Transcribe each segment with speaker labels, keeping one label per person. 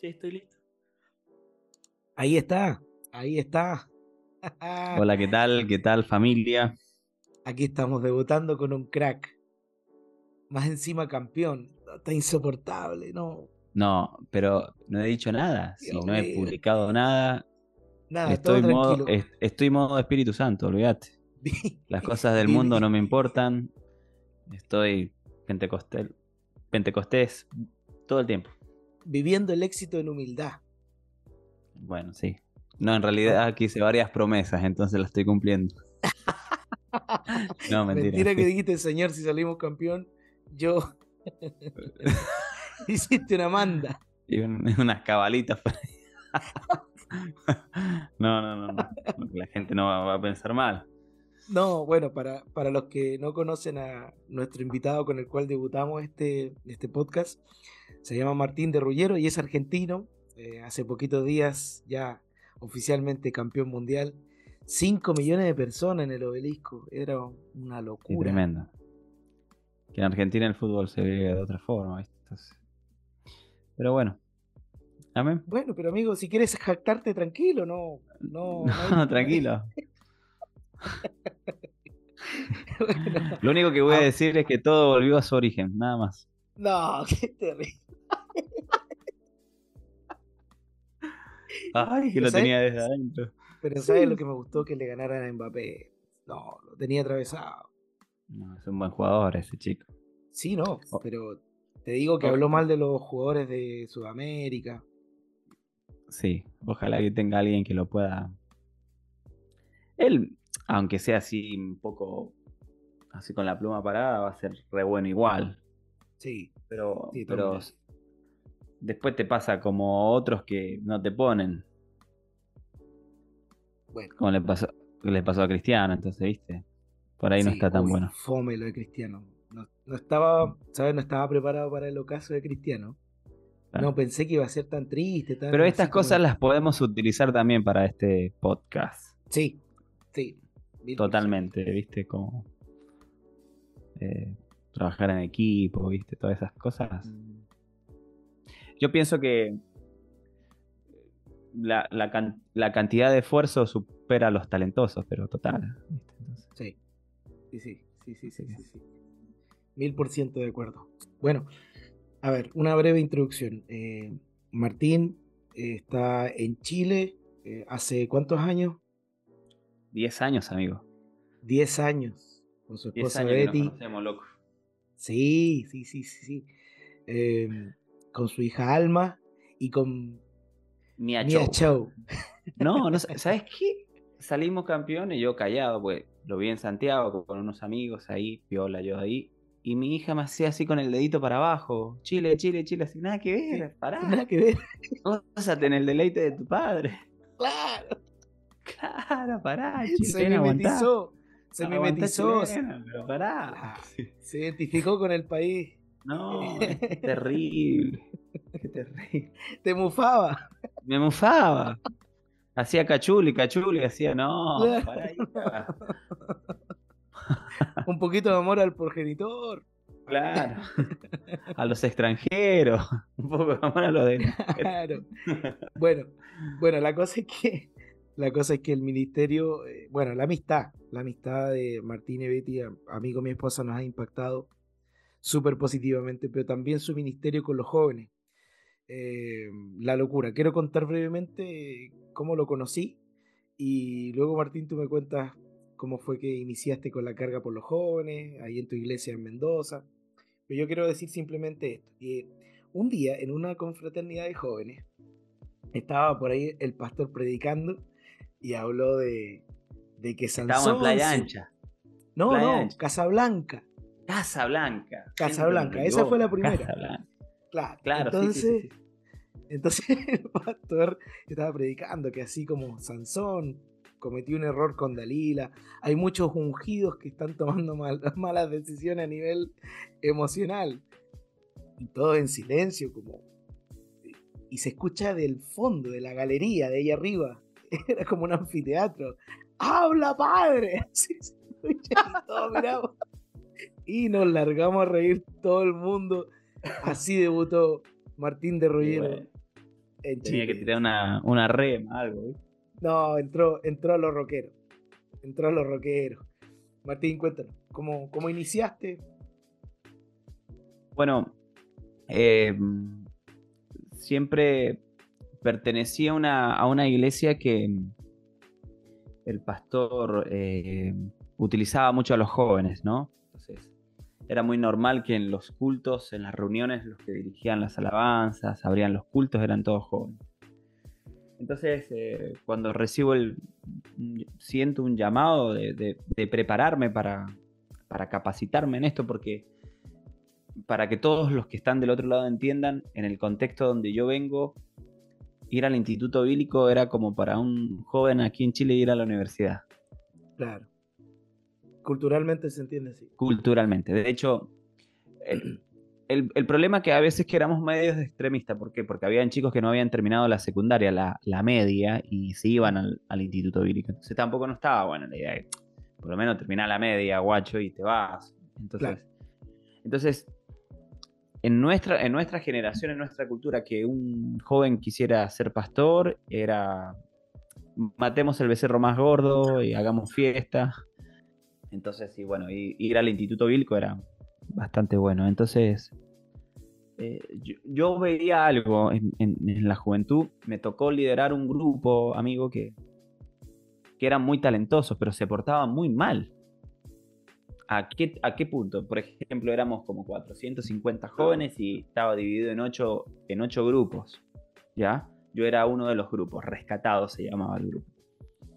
Speaker 1: Sí, estoy listo.
Speaker 2: Ahí está, ahí está.
Speaker 1: Hola, ¿qué tal? ¿Qué tal familia?
Speaker 2: Aquí estamos debutando con un crack. Más encima campeón. Está insoportable, ¿no?
Speaker 1: No, pero no he dicho nada. Si no he publicado nada,
Speaker 2: Nada,
Speaker 1: estoy
Speaker 2: todo
Speaker 1: modo,
Speaker 2: tranquilo.
Speaker 1: est- estoy modo Espíritu Santo, olvídate. Las cosas del mundo no me importan. Estoy pentecostel, pentecostés todo el tiempo.
Speaker 2: Viviendo el éxito en humildad.
Speaker 1: Bueno, sí. No, en realidad aquí hice varias promesas, entonces las estoy cumpliendo. No, mentira.
Speaker 2: Mentira que dijiste, señor, si salimos campeón, yo. Hiciste una manda.
Speaker 1: Y un- unas cabalitas. No, no, no, no. La gente no va, va a pensar mal.
Speaker 2: No, bueno, para, para los que no conocen a nuestro invitado con el cual debutamos este, este podcast, se llama Martín de Rullero y es argentino. Eh, hace poquitos días ya oficialmente campeón mundial. 5 millones de personas en el obelisco. Era una
Speaker 1: Sí,
Speaker 2: locura.
Speaker 1: tremendo. Que en Argentina el fútbol se ve de otra forma, Pero bueno. Amén.
Speaker 2: Bueno, pero amigo, si quieres jactarte tranquilo, no. No, no hay-
Speaker 1: No, tranquilo.
Speaker 2: Bueno,
Speaker 1: Lo único que voy a
Speaker 2: Ah.
Speaker 1: decir es que todo volvió a su origen, nada más.
Speaker 2: no, qué terrible.
Speaker 1: Ay, que lo
Speaker 2: ¿sabes?
Speaker 1: tenía desde adentro.
Speaker 2: Pero ¿sabes lo que me gustó? Que le ganaran a Mbappé. No, lo tenía atravesado.
Speaker 1: No, es un buen jugador ese chico.
Speaker 2: Sí, no,
Speaker 1: Oh.
Speaker 2: pero te digo que
Speaker 1: Oh.
Speaker 2: habló mal de los jugadores de Sudamérica.
Speaker 1: Sí, ojalá que tenga alguien que lo pueda. Él, aunque sea así un poco así con la pluma parada, va a ser re bueno igual.
Speaker 2: Sí,
Speaker 1: Pero,
Speaker 2: Sí,
Speaker 1: pero. Después te pasa como otros que no te ponen,
Speaker 2: bueno.
Speaker 1: como le pasó, le pasó a Cristiano, entonces, viste, por ahí no está tan
Speaker 2: uy,
Speaker 1: bueno.
Speaker 2: Fome lo de Cristiano. No, no estaba, ¿sabes? No estaba preparado para el ocaso de Cristiano.
Speaker 1: Claro.
Speaker 2: No pensé que iba a ser tan triste. Tan
Speaker 1: Pero estas
Speaker 2: como-
Speaker 1: cosas las podemos utilizar también para este podcast.
Speaker 2: Sí, sí.
Speaker 1: Totalmente, viste, como eh, trabajar en equipo, viste, todas esas cosas.
Speaker 2: ciento.
Speaker 1: Yo pienso que la, la can- la cantidad de esfuerzo supera a los talentosos, pero total.
Speaker 2: Sí. Sí, sí, sí, sí, sí, sí, sí. Mil por ciento de acuerdo. Bueno, a ver, una breve introducción. Eh, Martín eh, está en Chile eh, hace cuántos años?
Speaker 1: 10 años, amigo.
Speaker 2: 10 años. Con su
Speaker 1: 10
Speaker 2: esposa
Speaker 1: años que nos
Speaker 2: Betty.
Speaker 1: conocemos, loco.
Speaker 2: Sí, sí, sí, sí, sí. Con su hija Alma y con
Speaker 1: Ni a
Speaker 2: Mia
Speaker 1: Chow. No, no, sa- ¿sabes qué? Salimos campeones, yo callado, pues lo vi en Santiago con unos amigos ahí, piola yo ahí. Y mi hija me hacía así con el dedito para abajo. Chile, Chile, Chile, así, nada que ver, pará.
Speaker 2: Nada que ver.
Speaker 1: Gózate en el deleite de tu padre.
Speaker 2: Claro.
Speaker 1: Claro, pará,
Speaker 2: Se
Speaker 1: chilena, aguantá.
Speaker 2: mimetizó. Se
Speaker 1: Aguantá,
Speaker 2: mimetizó.
Speaker 1: chilena, pero pará.
Speaker 2: Se identificó con el país.
Speaker 1: No, qué terrible. Qué terrible.
Speaker 2: Te mufaba.
Speaker 1: Me mufaba. Hacía cachuli, cachuli, hacía, no, pará, hija.
Speaker 2: Un poquito de amor al progenitor.
Speaker 1: Claro. A los extranjeros. Un poco de amor a los de.
Speaker 2: Claro. Bueno, bueno, la cosa es que la cosa es que el ministerio, eh, bueno, la amistad, la amistad de Martín y Betty, amigo mi esposa, nos ha impactado súper positivamente, pero también su ministerio con los jóvenes. Eh, la locura. Quiero contar brevemente cómo lo conocí y luego Martín tú me cuentas cómo fue que iniciaste con la carga por los jóvenes, ahí en tu iglesia en Mendoza. Pero yo quiero decir simplemente esto. que un día en una confraternidad de jóvenes estaba por ahí el pastor predicando y habló de, de que Sansón...
Speaker 1: Estábamos en Playa Ancha.
Speaker 2: No,
Speaker 1: Playa
Speaker 2: no,
Speaker 1: Ancha.
Speaker 2: Casablanca.
Speaker 1: Casa Blanca.
Speaker 2: Casa Blanca, esa fue la primera.
Speaker 1: Casa Blanca.
Speaker 2: Claro.
Speaker 1: Claro,
Speaker 2: entonces,
Speaker 1: sí, sí, sí.
Speaker 2: entonces el pastor estaba predicando que así como Sansón cometió un error con Dalila, hay muchos ungidos que están tomando mal- malas decisiones a nivel emocional. Y todo en silencio, como... Y se escucha del fondo, de la galería, de ahí arriba. Era como un anfiteatro. ¡Habla, padre! Así se escucha y todos miramos. Y nos largamos a reír todo el mundo. Así debutó Martín de
Speaker 1: Y
Speaker 2: Rollero.
Speaker 1: bueno, Tenía que tirar una, una rema, algo.
Speaker 2: No, entró, entró a los rockeros. Entró a los rockeros. Martín, cuéntanos, ¿cómo, cómo iniciaste?
Speaker 1: Bueno, eh, siempre pertenecía a una, a una iglesia que el pastor eh, utilizaba mucho a los jóvenes, ¿no? Era muy normal que en los cultos, en las reuniones, los que dirigían las alabanzas, abrían los cultos, eran todos jóvenes. Entonces, eh, cuando recibo el. siento un llamado de, prepararme para, para, capacitarme en esto, porque para que todos los que están del otro lado entiendan, en el contexto donde yo vengo, ir al instituto bíblico era como para un joven aquí en Chile ir a la universidad.
Speaker 2: Claro. Culturalmente se entiende así.
Speaker 1: Culturalmente. De hecho, el, el, problema que a veces que éramos medios extremistas, ¿por qué? Porque habían chicos que no habían terminado la secundaria, la, la media, y se iban al, al, instituto bíblico. Entonces tampoco no estaba buena la idea de, por lo menos terminar la media, guacho, y te vas. Entonces, entonces en nuestra, en nuestra generación, en nuestra cultura, que un joven quisiera ser pastor, era matemos el becerro más gordo y hagamos fiesta. Entonces, sí, bueno, ir al Instituto Bíblico era bastante bueno. Entonces, eh, yo, veía algo en, la juventud. Me tocó liderar un grupo, amigo, que, que eran muy talentosos, pero se portaban muy mal. ¿A qué, ¿A qué punto? Por ejemplo, éramos como 450 jóvenes y estaba dividido en 8, en ocho grupos. ¿Ya? Yo era uno de los grupos, rescatado se llamaba el grupo.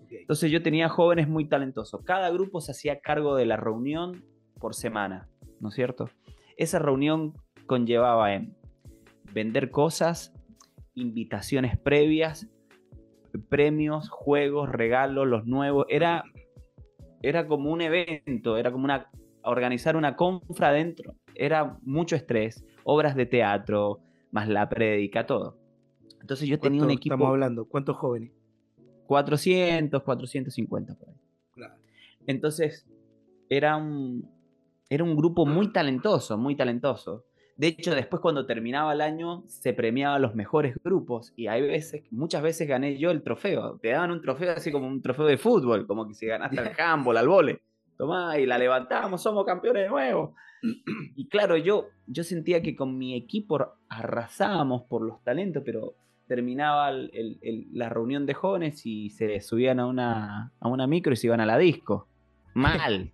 Speaker 1: Entonces yo tenía jóvenes muy talentosos. Cada grupo se hacía cargo de la reunión por semana, ¿no es cierto? Esa reunión conllevaba en vender cosas, invitaciones previas, premios, juegos, regalos, los nuevos. Era era como un evento, era como una organizar una confra dentro. Era mucho estrés, obras de teatro, más la prédica, todo. Entonces yo tenía un equipo.
Speaker 2: Estamos hablando, ¿cuántos jóvenes?
Speaker 1: 400, 450 por ahí. Entonces era un, era un grupo muy talentoso, muy talentoso. De hecho, después cuando terminaba el año, se premiaba a los mejores grupos y hay veces, muchas veces gané yo el trofeo. Te daban un trofeo así como un trofeo de fútbol, como que si ganaste al handball, al vole. Tomá, y la levantamos, somos campeones de nuevo. Y claro, yo, yo sentía que con mi equipo arrasábamos por los talentos, pero terminaba la reunión de jóvenes y se subían a una, a una micro y se iban a la disco. Mal,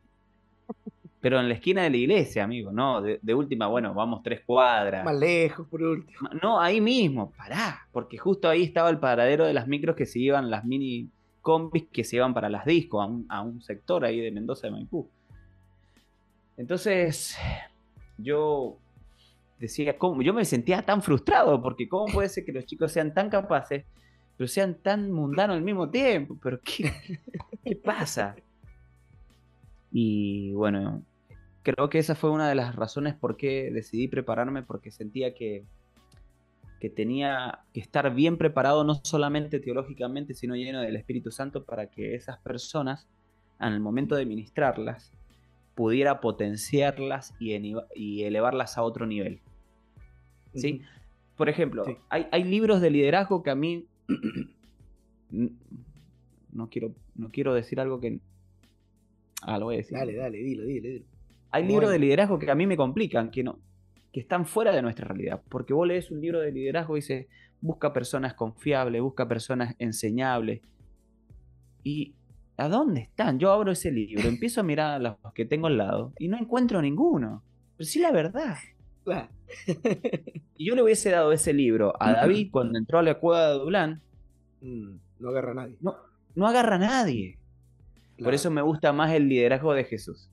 Speaker 1: pero en la esquina de la iglesia, amigo, ¿no? De, última, bueno, vamos tres cuadras.
Speaker 2: Más lejos, por último.
Speaker 1: No, ahí mismo, pará, porque justo ahí estaba el paradero de las micros que se iban, las mini combis que se iban para las discos, a un, sector ahí de Mendoza de Maipú. Entonces, yo decía, ¿cómo? yo me sentía tan frustrado, porque ¿cómo puede ser que los chicos sean tan capaces, pero sean tan mundanos al mismo tiempo? ¿Pero qué, qué pasa? Y bueno, creo que esa fue una de las razones por qué decidí prepararme, porque sentía que, que tenía que estar bien preparado, no solamente teológicamente, sino lleno del Espíritu Santo, para que esas personas, el momento de ministrarlas, pudiera potenciarlas y elevarlas a otro nivel. ¿Sí? Por ejemplo, hay, hay, libros de liderazgo que a mí no quiero, no quiero decir algo que. Ah, lo voy a decir.
Speaker 2: Dale, dale, dilo, dilo, dilo.
Speaker 1: Hay libros de liderazgo que a mí me complican, que no, que están fuera de nuestra realidad. Porque vos lees un libro de liderazgo y dices, busca personas confiables, busca personas enseñables. ¿Y a dónde están? Yo abro ese libro, empiezo a mirar a los que tengo al lado y no encuentro ninguno. Pero sí la verdad. y yo le hubiese dado ese libro a David cuando entró a la cueva de Dublán.
Speaker 2: Mm, no agarra a nadie.
Speaker 1: No, no agarra a nadie. Por eso me gusta más el liderazgo de Jesús.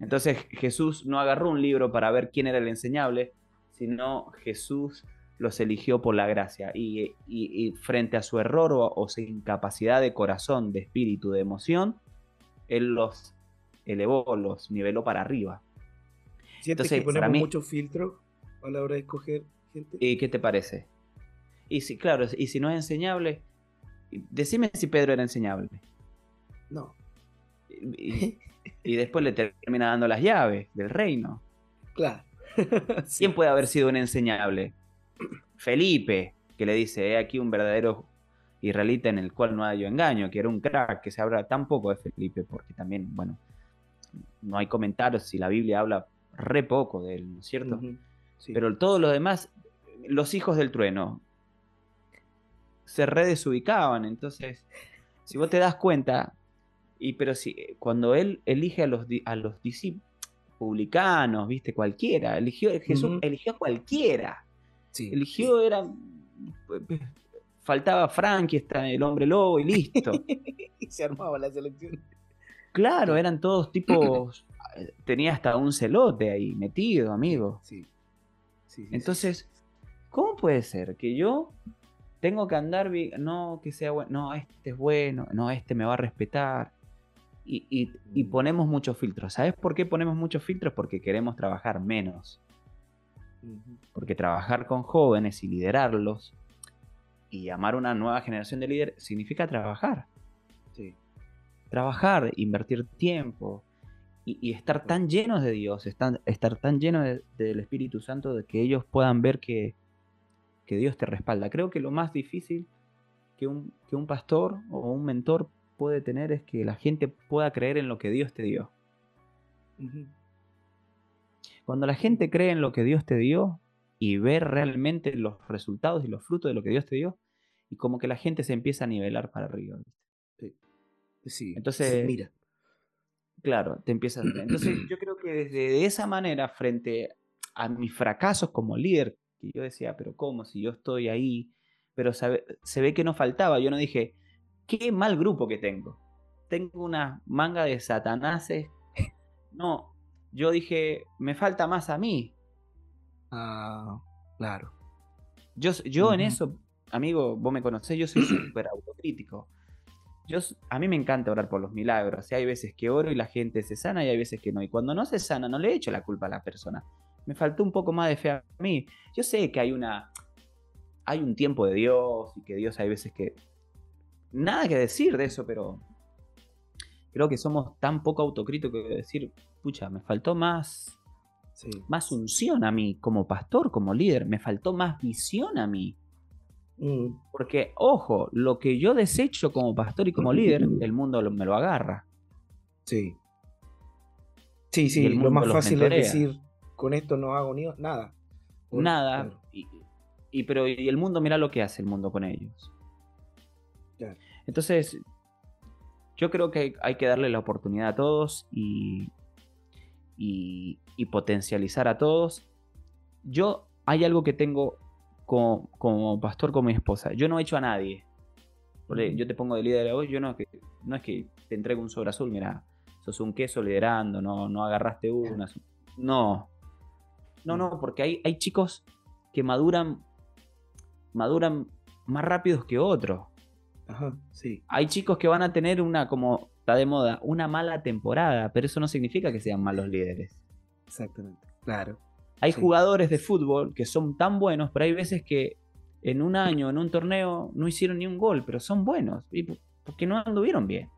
Speaker 1: Entonces Jesús no agarró un libro para ver quién era el enseñable, sino Jesús los eligió por la gracia y, frente a su error o, su incapacidad de corazón, de espíritu, de emoción, Él los elevó, los niveló para arriba.
Speaker 2: ¿Sientes Entonces, que ponemos mucho filtro a la hora de escoger gente?
Speaker 1: ¿Y qué te parece? Y si, claro, y si no es enseñable, decime si Pedro era enseñable.
Speaker 2: No.
Speaker 1: y después le termina dando las llaves del reino.
Speaker 2: Claro.
Speaker 1: ¿Quién puede haber sido un enseñable? Felipe, que le dice, he aquí un verdadero israelita en el cual no hay engaño, que era un crack, que se habla tan poco de Felipe, porque también, bueno, no hay comentarios si la Biblia habla re poco de él, ¿no es cierto? Pero todo lo demás, los hijos del trueno, se redesubicaban, entonces, si vos te das cuenta, y pero si cuando él elige a los, a los discípulos, publicanos, viste, cualquiera, eligió, Jesús eligió a cualquiera, eligió, era, faltaba Frankie, está el hombre lobo y listo.
Speaker 2: y se armaba la selección.
Speaker 1: Claro, eran todos tipos. tenía hasta un celote ahí metido, amigo.
Speaker 2: Sí.
Speaker 1: Entonces, ¿cómo puede ser que yo tengo que andar. No, que sea bueno. No, este es bueno. No, este me va a respetar. Y, mm. ponemos muchos filtros. ¿Sabes por qué ponemos muchos filtros? Porque queremos trabajar menos. Porque trabajar con jóvenes y liderarlos y amar una nueva generación de líderes significa trabajar.
Speaker 2: Sí
Speaker 1: trabajar, invertir tiempo y, estar tan llenos de Dios, estar, estar tan llenos del Espíritu Santo de que ellos puedan ver que, Dios te respalda. Creo que lo más difícil que un, un pastor o un mentor puede tener es que la gente pueda creer en lo que Dios te dio. Cuando la gente cree en lo que Dios te dio y ve realmente los resultados y los frutos de lo que Dios te dio, y como que la gente se empieza a nivelar para arriba.
Speaker 2: Sí,
Speaker 1: Entonces,
Speaker 2: mira.
Speaker 1: Claro, te empiezas. Entonces, yo creo que desde esa manera, frente a mis fracasos como líder, que yo decía, pero ¿cómo? Si yo estoy ahí, pero se ve que no faltaba. Yo no dije, qué mal grupo que tengo. Tengo una manga de satanases. No, yo dije, me falta más a mí.
Speaker 2: Ah, claro.
Speaker 1: Yo, yo en eso, amigo, vos me conocés, yo soy súper autocrítico a mí me encanta orar por los milagros. hay veces que oro y la gente se sana y hay veces que no. Y cuando no se sana, no le echo la culpa a la persona. Me faltó un poco más de fe a mí. Yo sé que hay una. Hay un tiempo de Dios y que Dios hay veces que. Nada que decir de eso, pero. Creo que somos tan poco autocríticos que decir, pucha, me faltó más. Más unción a mí como pastor, como líder. Me faltó más visión a mí. Mm. Porque, ojo, lo que yo desecho como pastor y como líder, el mundo me lo agarra.
Speaker 2: Sí. Sí, sí, lo más fácil es decir, con esto no hago ni nada.
Speaker 1: nada. Y, pero y el mundo, mira lo que hace el mundo con ellos. Entonces, yo creo que hay que darle la oportunidad a todos y, y, y potencializar a todos. Yo hay algo que tengo como, pastor con mi esposa. Yo no he hecho a nadie. yo te pongo de líder hoy, yo no, no es que te entrego un sobre azul, mira, sos un queso liderando, no, no agarraste una. No. No, no, porque hay, hay chicos que maduran, maduran más rápidos que otros.
Speaker 2: Ajá, sí.
Speaker 1: Hay chicos que van a tener una, como está de moda, una mala temporada, pero eso no significa que sean malos líderes.
Speaker 2: Exactamente, claro.
Speaker 1: Hay jugadores de fútbol que son tan buenos, pero hay veces que en un año, en un torneo, no hicieron ni un gol, pero son buenos, porque no anduvieron bien.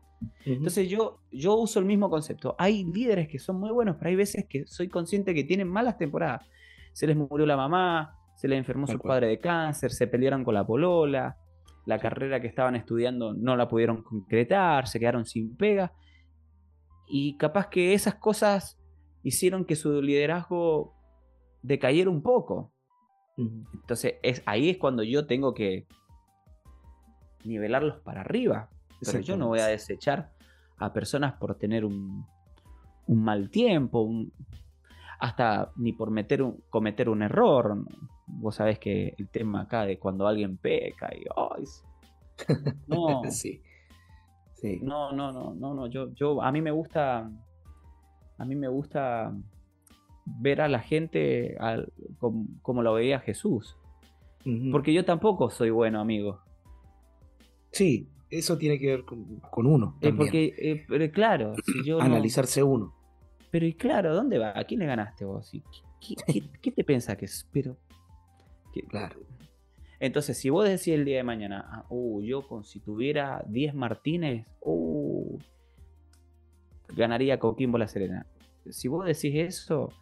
Speaker 1: Entonces yo, yo uso el mismo concepto. Hay líderes que son muy buenos, pero hay veces que soy consciente que tienen malas temporadas. Se les murió la mamá, se les enfermó su padre de cáncer, se pelearon con la polola, la carrera que estaban estudiando no la pudieron concretar, se quedaron sin pega. Y capaz que esas cosas hicieron que su liderazgo decaer un poco. Entonces, es, ahí es cuando yo tengo que nivelarlos para arriba. Pero yo no voy a desechar a personas por tener un, un mal tiempo, hasta ni por meter un, cometer un error. Vos sabés que el tema acá de cuando alguien peca y no,
Speaker 2: sí.
Speaker 1: no, no, no, no, no, yo, yo, a mí me gusta, a mí me gusta ver a la gente como, lo veía Jesús. Porque yo tampoco soy bueno, amigo.
Speaker 2: Sí, eso tiene que ver con, uno.
Speaker 1: Eh, porque, eh, pero claro, si yo
Speaker 2: analizarse uno.
Speaker 1: Pero y claro, ¿dónde va? ¿A quién le ganaste vos? ¿Qué, te piensa que es? Pero.
Speaker 2: claro.
Speaker 1: Entonces, si vos decís el día de mañana, ah, uh, yo con si tuviera 10 Martínez, uh, ganaría Coquimbo la Serena. Si vos decís eso,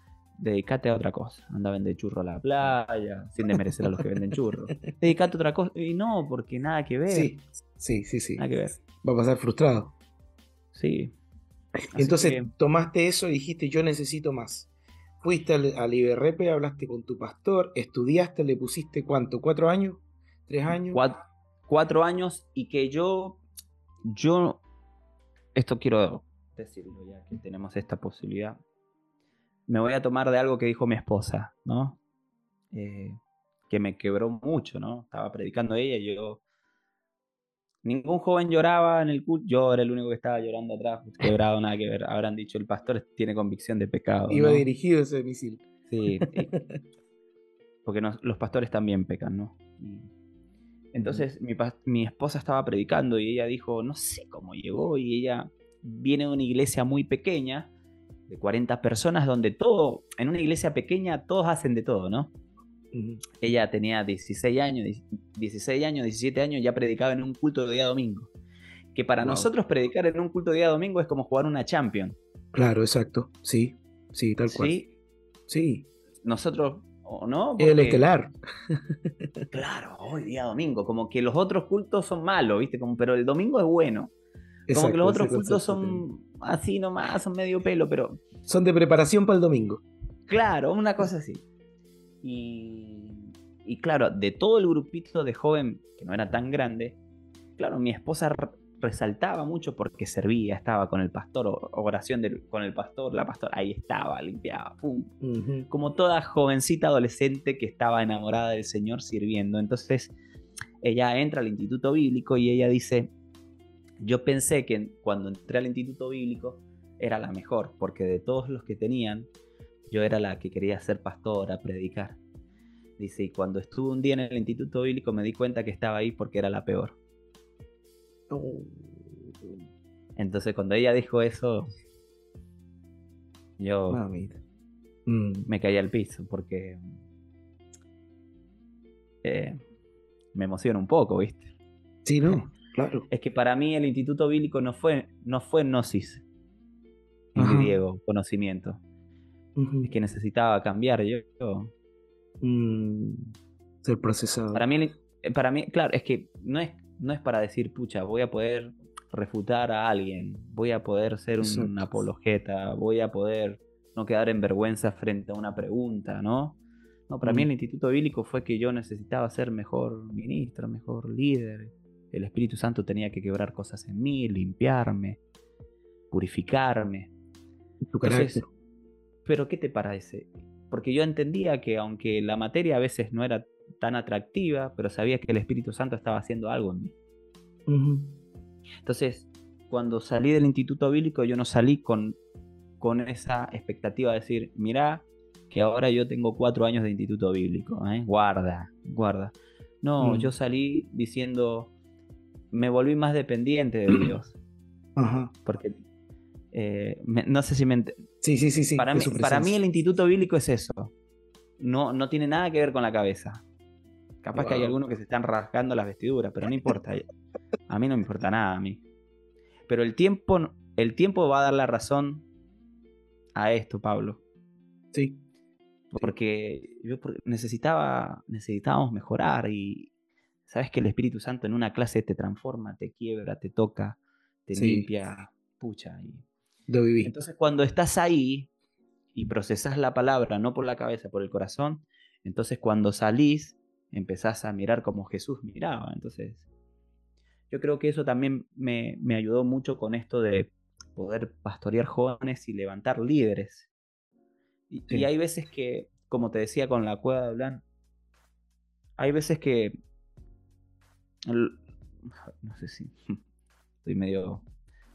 Speaker 1: dedícate a otra cosa. Anda a vender churro a la playa, sin desmerecer a los que venden churro. Dedícate a otra cosa. Y no, porque nada que ver.
Speaker 2: Sí, sí, sí, sí.
Speaker 1: Nada que ver.
Speaker 2: Va a pasar frustrado.
Speaker 1: Sí.
Speaker 2: Entonces tomaste eso y dijiste, yo necesito más. Fuiste al, al hablaste con tu pastor, estudiaste, le pusiste cuánto, cuatro años, tres años.
Speaker 1: Cuatro, años y que yo, yo, esto quiero decirlo ya que tenemos esta posibilidad. Me voy a tomar de algo que dijo mi esposa, ¿no? Eh, que me quebró mucho, ¿no? Estaba predicando ella y yo Ningún joven lloraba en el culto. Yo era el único que estaba llorando atrás, quebrado, nada que ver. Habrán dicho, el pastor tiene convicción de pecado.
Speaker 2: Iba dirigido ese misil.
Speaker 1: Sí. porque los pastores también pecan, ¿no? entonces mi, mi, esposa estaba predicando y ella dijo, no sé cómo llegó, y ella viene de una iglesia muy pequeña, de 40 personas, donde todo, en una iglesia pequeña todos hacen de todo, ¿no? Ella tenía 16 años, 16 años, 17 años, ya predicaba en un culto de día domingo. Que para nosotros predicar en un culto de día domingo es como jugar una Champion.
Speaker 2: Claro, exacto. Sí, sí, tal cual. Sí. Sí.
Speaker 1: Nosotros, ¿o no?
Speaker 2: el estelar.
Speaker 1: claro, hoy día domingo. Como que los otros cultos son malos, ¿viste? Como, pero el domingo es bueno. Como que los otros cultos son así nomás, son medio pelo, pero.
Speaker 2: Son de preparación para el domingo.
Speaker 1: Claro, una cosa así. Y, claro, de todo el grupito de joven, que no era tan grande, claro, mi esposa resaltaba mucho porque servía, estaba con el pastor, oración con el pastor, la pastora, ahí estaba, limpiaba, Como toda jovencita adolescente que estaba enamorada del Señor sirviendo. Entonces, ella entra al instituto bíblico y ella dice, yo pensé que cuando entré al instituto bíblico era la mejor, porque de todos los que tenían, yo era la que quería ser pastora, predicar. Dice, y cuando estuve un día en el Instituto Bíblico me di cuenta que estaba ahí porque era la peor. Entonces cuando ella dijo eso, yo mm. me caí al piso porque eh, me emociona un poco, ¿viste?
Speaker 2: Sí, no, claro.
Speaker 1: Es que para mí el Instituto Bíblico no fue, no fue gnosis, en griego, conocimiento es que necesitaba cambiar yo.
Speaker 2: Mm, ser procesado.
Speaker 1: Para mí, eh, para mí, claro, es que no es, no es para decir, pucha, voy a poder refutar a alguien, voy a poder ser un, apologeta, voy a poder no quedar en vergüenza frente a una pregunta, ¿no? No, para mí el Instituto Bíblico fue que yo necesitaba ser mejor ministro, mejor líder. El Espíritu Santo tenía que quebrar cosas en mí, limpiarme, purificarme.
Speaker 2: Tu carácter.
Speaker 1: Pero ¿qué te parece? Porque yo entendía que aunque la materia a veces no era tan atractiva, pero sabía que el Espíritu Santo estaba haciendo algo en mí. Entonces, cuando salí del instituto bíblico, yo no salí con, con esa expectativa de decir, mira, que ahora yo tengo cuatro años de instituto bíblico, ¿eh? guarda, guarda. No, mm. yo salí diciendo, me volví más dependiente de Dios. Porque eh, no sé si me.
Speaker 2: Sí, sí, sí, sí.
Speaker 1: Para, mí, para mí, el instituto bíblico es eso. No, no tiene nada que ver con la cabeza. Capaz que hay algunos que se están rasgando las vestiduras, pero no importa. a mí no me importa nada, a mí. Pero el tiempo, el tiempo va a dar la razón a esto, Pablo.
Speaker 2: Sí.
Speaker 1: Porque yo necesitaba, necesitábamos mejorar y sabes que el Espíritu Santo en una clase te transforma, te quiebra, te toca, te limpia, pucha. Y entonces, cuando estás ahí y procesas la palabra, no por la cabeza, por el corazón, entonces cuando salís, empezás a mirar como Jesús miraba. Entonces, yo creo que eso también me, ayudó mucho con esto de poder pastorear jóvenes y levantar líderes. Y, hay veces que, como te decía con la cueva de Blan, hay veces que. No sé si. Estoy medio.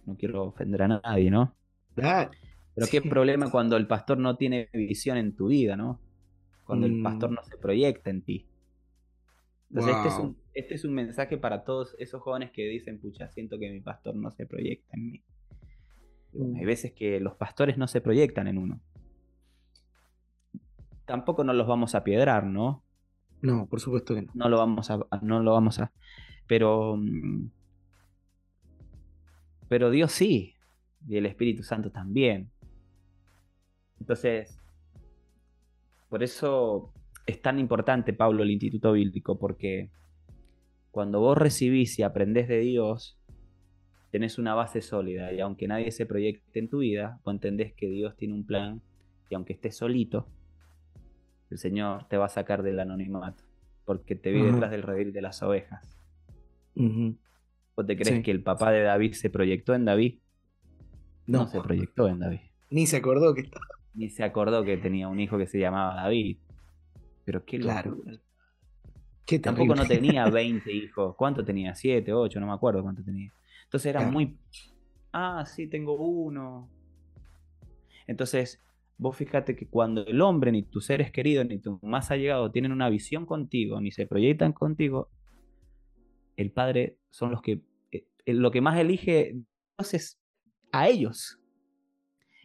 Speaker 1: No quiero ofender a nadie, ¿no? Pero qué problema cuando el pastor no tiene visión en tu vida, ¿no? Cuando el pastor mm. no se proyecta en ti. Entonces, este, es un, este es un mensaje para todos esos jóvenes que dicen, pucha, siento que mi pastor no se proyecta en mí. hay mm. veces que los pastores no se proyectan en uno. Tampoco nos los vamos a piedrar, ¿no?
Speaker 2: No, por supuesto que no.
Speaker 1: No lo vamos a. No lo vamos a. Pero. Mm, pero Dios sí y el Espíritu Santo también. Entonces, por eso es tan importante, Pablo, el Instituto Bíblico, porque cuando vos recibís y aprendés de Dios, tenés una base sólida y aunque nadie se proyecte en tu vida, vos entendés que Dios tiene un plan y aunque estés solito, el Señor te va a sacar del anonimato porque te vi detrás del redil de las ovejas. ¿Vos te crees que el papá de David se proyectó en David? No, se proyectó en David.
Speaker 2: Ni se acordó que estaba.
Speaker 1: Ni se acordó que tenía un hijo que se llamaba David. Pero qué claro. Qué Tampoco no tenía 20 hijos. ¿Cuánto tenía? ¿7, 8? No me acuerdo cuánto tenía. Entonces era muy... Ah, sí, tengo uno. Entonces, vos fíjate que cuando el hombre, ni tus seres queridos, ni tu más allegado tienen una visión contigo, ni se proyectan contigo, el padre son los que... Eh, lo que más elige es a ellos.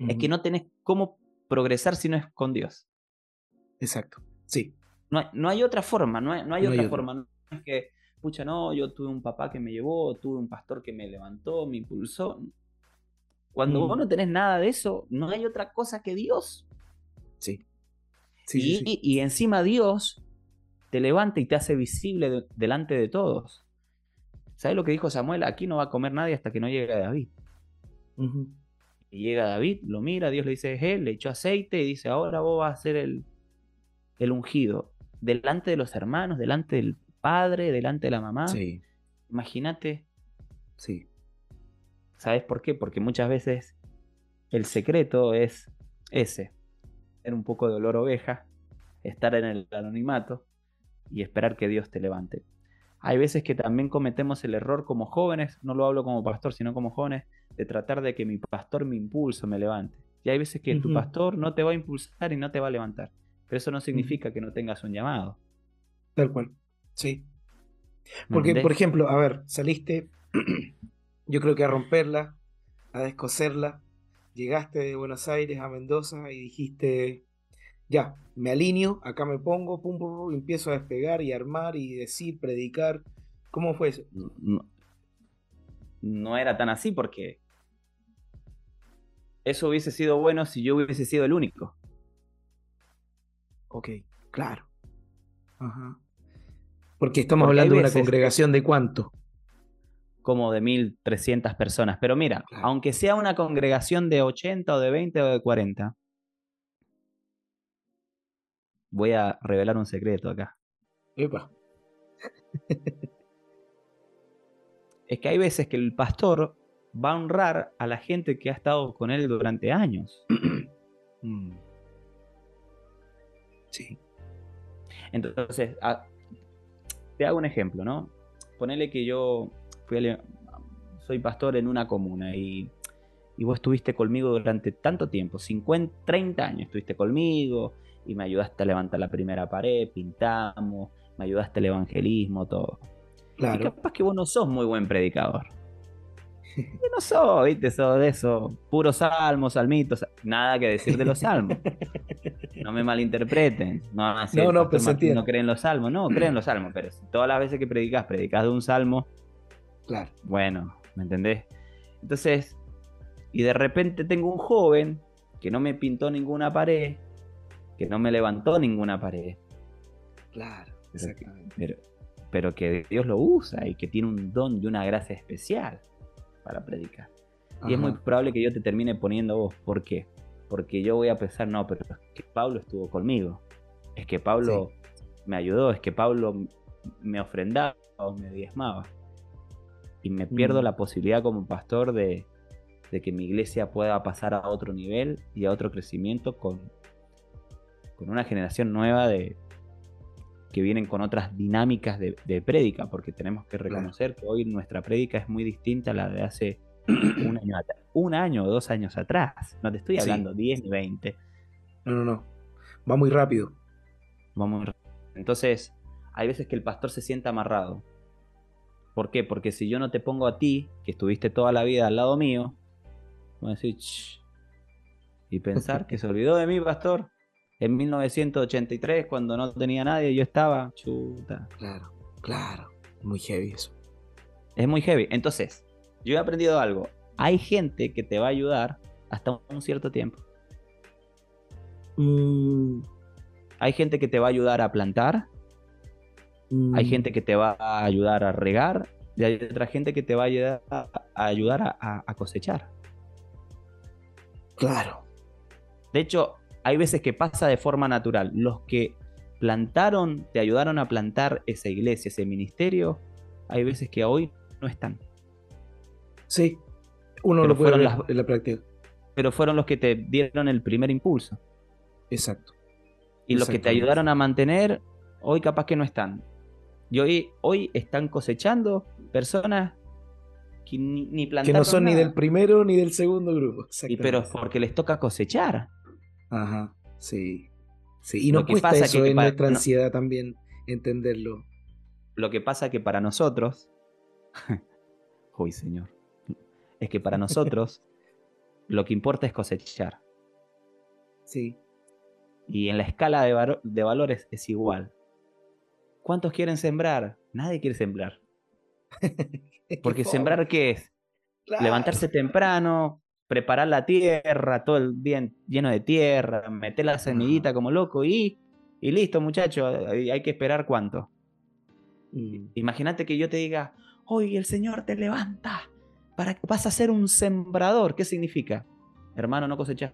Speaker 1: Es que no tenés cómo progresar si no es con Dios.
Speaker 2: Exacto, sí.
Speaker 1: No hay, otra forma, no hay, otra forma. No es que pucha, no, yo tuve un papá que me llevó, tuve un pastor que me levantó, me impulsó. Cuando vos mm. no tenés nada de eso, no hay otra cosa que Dios.
Speaker 2: Sí.
Speaker 1: sí, y, encima Dios te levanta y te hace visible delante de todos. ¿Sabes lo que dijo Samuel? Aquí no va a comer nadie hasta que no llegue David. Y llega David, lo mira, Dios le dice, es él, le echó aceite y dice, ahora vos vas a ser el, el ungido. Delante de los hermanos, delante del padre, delante de la mamá. Sí. Imagínate.
Speaker 2: Sí.
Speaker 1: ¿Sabes por qué? Porque muchas veces el secreto es ese. Tener un poco de olor oveja, estar en el anonimato y esperar que Dios te levante. Hay veces que también cometemos el error como jóvenes, no lo hablo como pastor, sino como jóvenes, de tratar de que mi pastor me impulse, me levante. Y hay veces que tu pastor no te va a impulsar y no te va a levantar. Pero eso no significa que no tengas un llamado.
Speaker 2: Tal cual. Sí. Porque, por ejemplo, a ver, saliste, yo creo que a romperla, a descoserla, llegaste de Buenos Aires a Mendoza y dijiste, ya, me alineo, acá me pongo, pum, pum, pum, empiezo a despegar y armar y decir, predicar. ¿Cómo fue eso?
Speaker 1: No, no era tan así porque eso hubiese sido bueno si yo hubiese sido el único.
Speaker 2: Ok, claro. Ajá. Porque estamos hablando de una congregación de cuánto?
Speaker 1: Como de 1300 personas. Pero mira, aunque sea una congregación de 80 o de 20 o de 40, voy a revelar un secreto acá.
Speaker 2: Epa.
Speaker 1: es que hay veces que el pastor va a honrar a la gente que ha estado con él durante años.
Speaker 2: Mm. Sí.
Speaker 1: Entonces, te hago un ejemplo, ¿no? Ponele que yo soy pastor en una comuna y, vos estuviste conmigo durante tanto tiempo, 50, 30 años estuviste conmigo y me ayudaste a levantar la primera pared, pintamos, me ayudaste al evangelismo, todo. Claro. Y capaz que vos no sos muy buen predicador. Yo no soy, ¿viste? Soy de eso, puros salmos, salmitos, nada que decir de los salmos. No me malinterpreten. No, no, no, pues no creen los salmos, no, creen los salmos, pero todas las veces que predicas, predicas de un salmo.
Speaker 2: Claro.
Speaker 1: Bueno, ¿me entendés? Entonces, y de repente tengo un joven que no me pintó ninguna pared, que no me levantó ninguna pared.
Speaker 2: Claro,
Speaker 1: pero, pero que Dios lo usa y que tiene un don y una gracia especial para predicar. Y es muy probable que yo te termine poniendo vos. ¿Por qué? Porque yo voy a pensar, no, pero es que Pablo estuvo conmigo. Es que Pablo me ayudó, es que Pablo me ofrendaba o me diezmaba. Y me pierdo mm. la posibilidad como pastor de, que mi iglesia pueda pasar a otro nivel y a otro crecimiento con, con una generación nueva de, que vienen con otras dinámicas de, de prédica, porque tenemos que reconocer que hoy nuestra prédica es muy distinta a la de hace un año, un año o dos años atrás. No te estoy hablando 10 ni 20.
Speaker 2: No, no, no. Va muy rápido.
Speaker 1: Va muy rápido. Entonces, hay veces que el pastor se siente amarrado. ¿Por qué? Porque si yo no te pongo a ti, que estuviste toda la vida al lado mío, voy a decir, y pensar que se olvidó de mí, pastor en 1983, cuando no tenía nadie, yo estaba, chuta.
Speaker 2: Claro, claro. Muy heavy eso.
Speaker 1: Es muy heavy. Entonces, yo he aprendido algo. Hay gente que te va a ayudar hasta un cierto tiempo.
Speaker 2: Mm,
Speaker 1: Hay gente que te va a ayudar a plantar, hay
Speaker 2: Mm,
Speaker 1: gente que te va a ayudar a regar, y hay otra gente que te va a ayudar a, a ayudar a- a- a cosechar.
Speaker 2: Claro.
Speaker 1: De hecho, hay veces que pasa de forma natural. Los que plantaron, te ayudaron a plantar esa iglesia, ese ministerio, hay veces que hoy no están.
Speaker 2: Sí. Uno
Speaker 1: Pero
Speaker 2: lo puede
Speaker 1: fueron
Speaker 2: ver
Speaker 1: las-
Speaker 2: en la práctica.
Speaker 1: Pero fueron los que te dieron el primer impulso.
Speaker 2: Exacto.
Speaker 1: Y los que te ayudaron a mantener, hoy capaz que no están. Y hoy, hoy están cosechando personas que ni, ni
Speaker 2: Que no son ni del primero ni del segundo grupo.
Speaker 1: Y pero porque les toca cosechar.
Speaker 2: Ajá. Sí. Sí. Y nos
Speaker 1: que
Speaker 2: cuesta
Speaker 1: pasa
Speaker 2: eso
Speaker 1: que
Speaker 2: en
Speaker 1: para-
Speaker 2: nuestra
Speaker 1: no-
Speaker 2: ansiedad también entenderlo.
Speaker 1: Lo que pasa que para nosotros, uy señor, es que para nosotros lo que importa es cosechar.
Speaker 2: Sí.
Speaker 1: Y en la escala de, de valores es igual. ¿Cuántos quieren sembrar? Nadie quiere sembrar. Porque sembrar qué es?
Speaker 2: Claro.
Speaker 1: Levantarse temprano, preparar la tierra, todo el día en- lleno de tierra, meter la semillita como loco y, y listo muchacho, hay que esperar cuánto.
Speaker 2: Mm.
Speaker 1: Imagínate que yo te diga, hoy el Señor te levanta para que vas a ser un sembrador. ¿Qué significa? Hermano, no cosechar.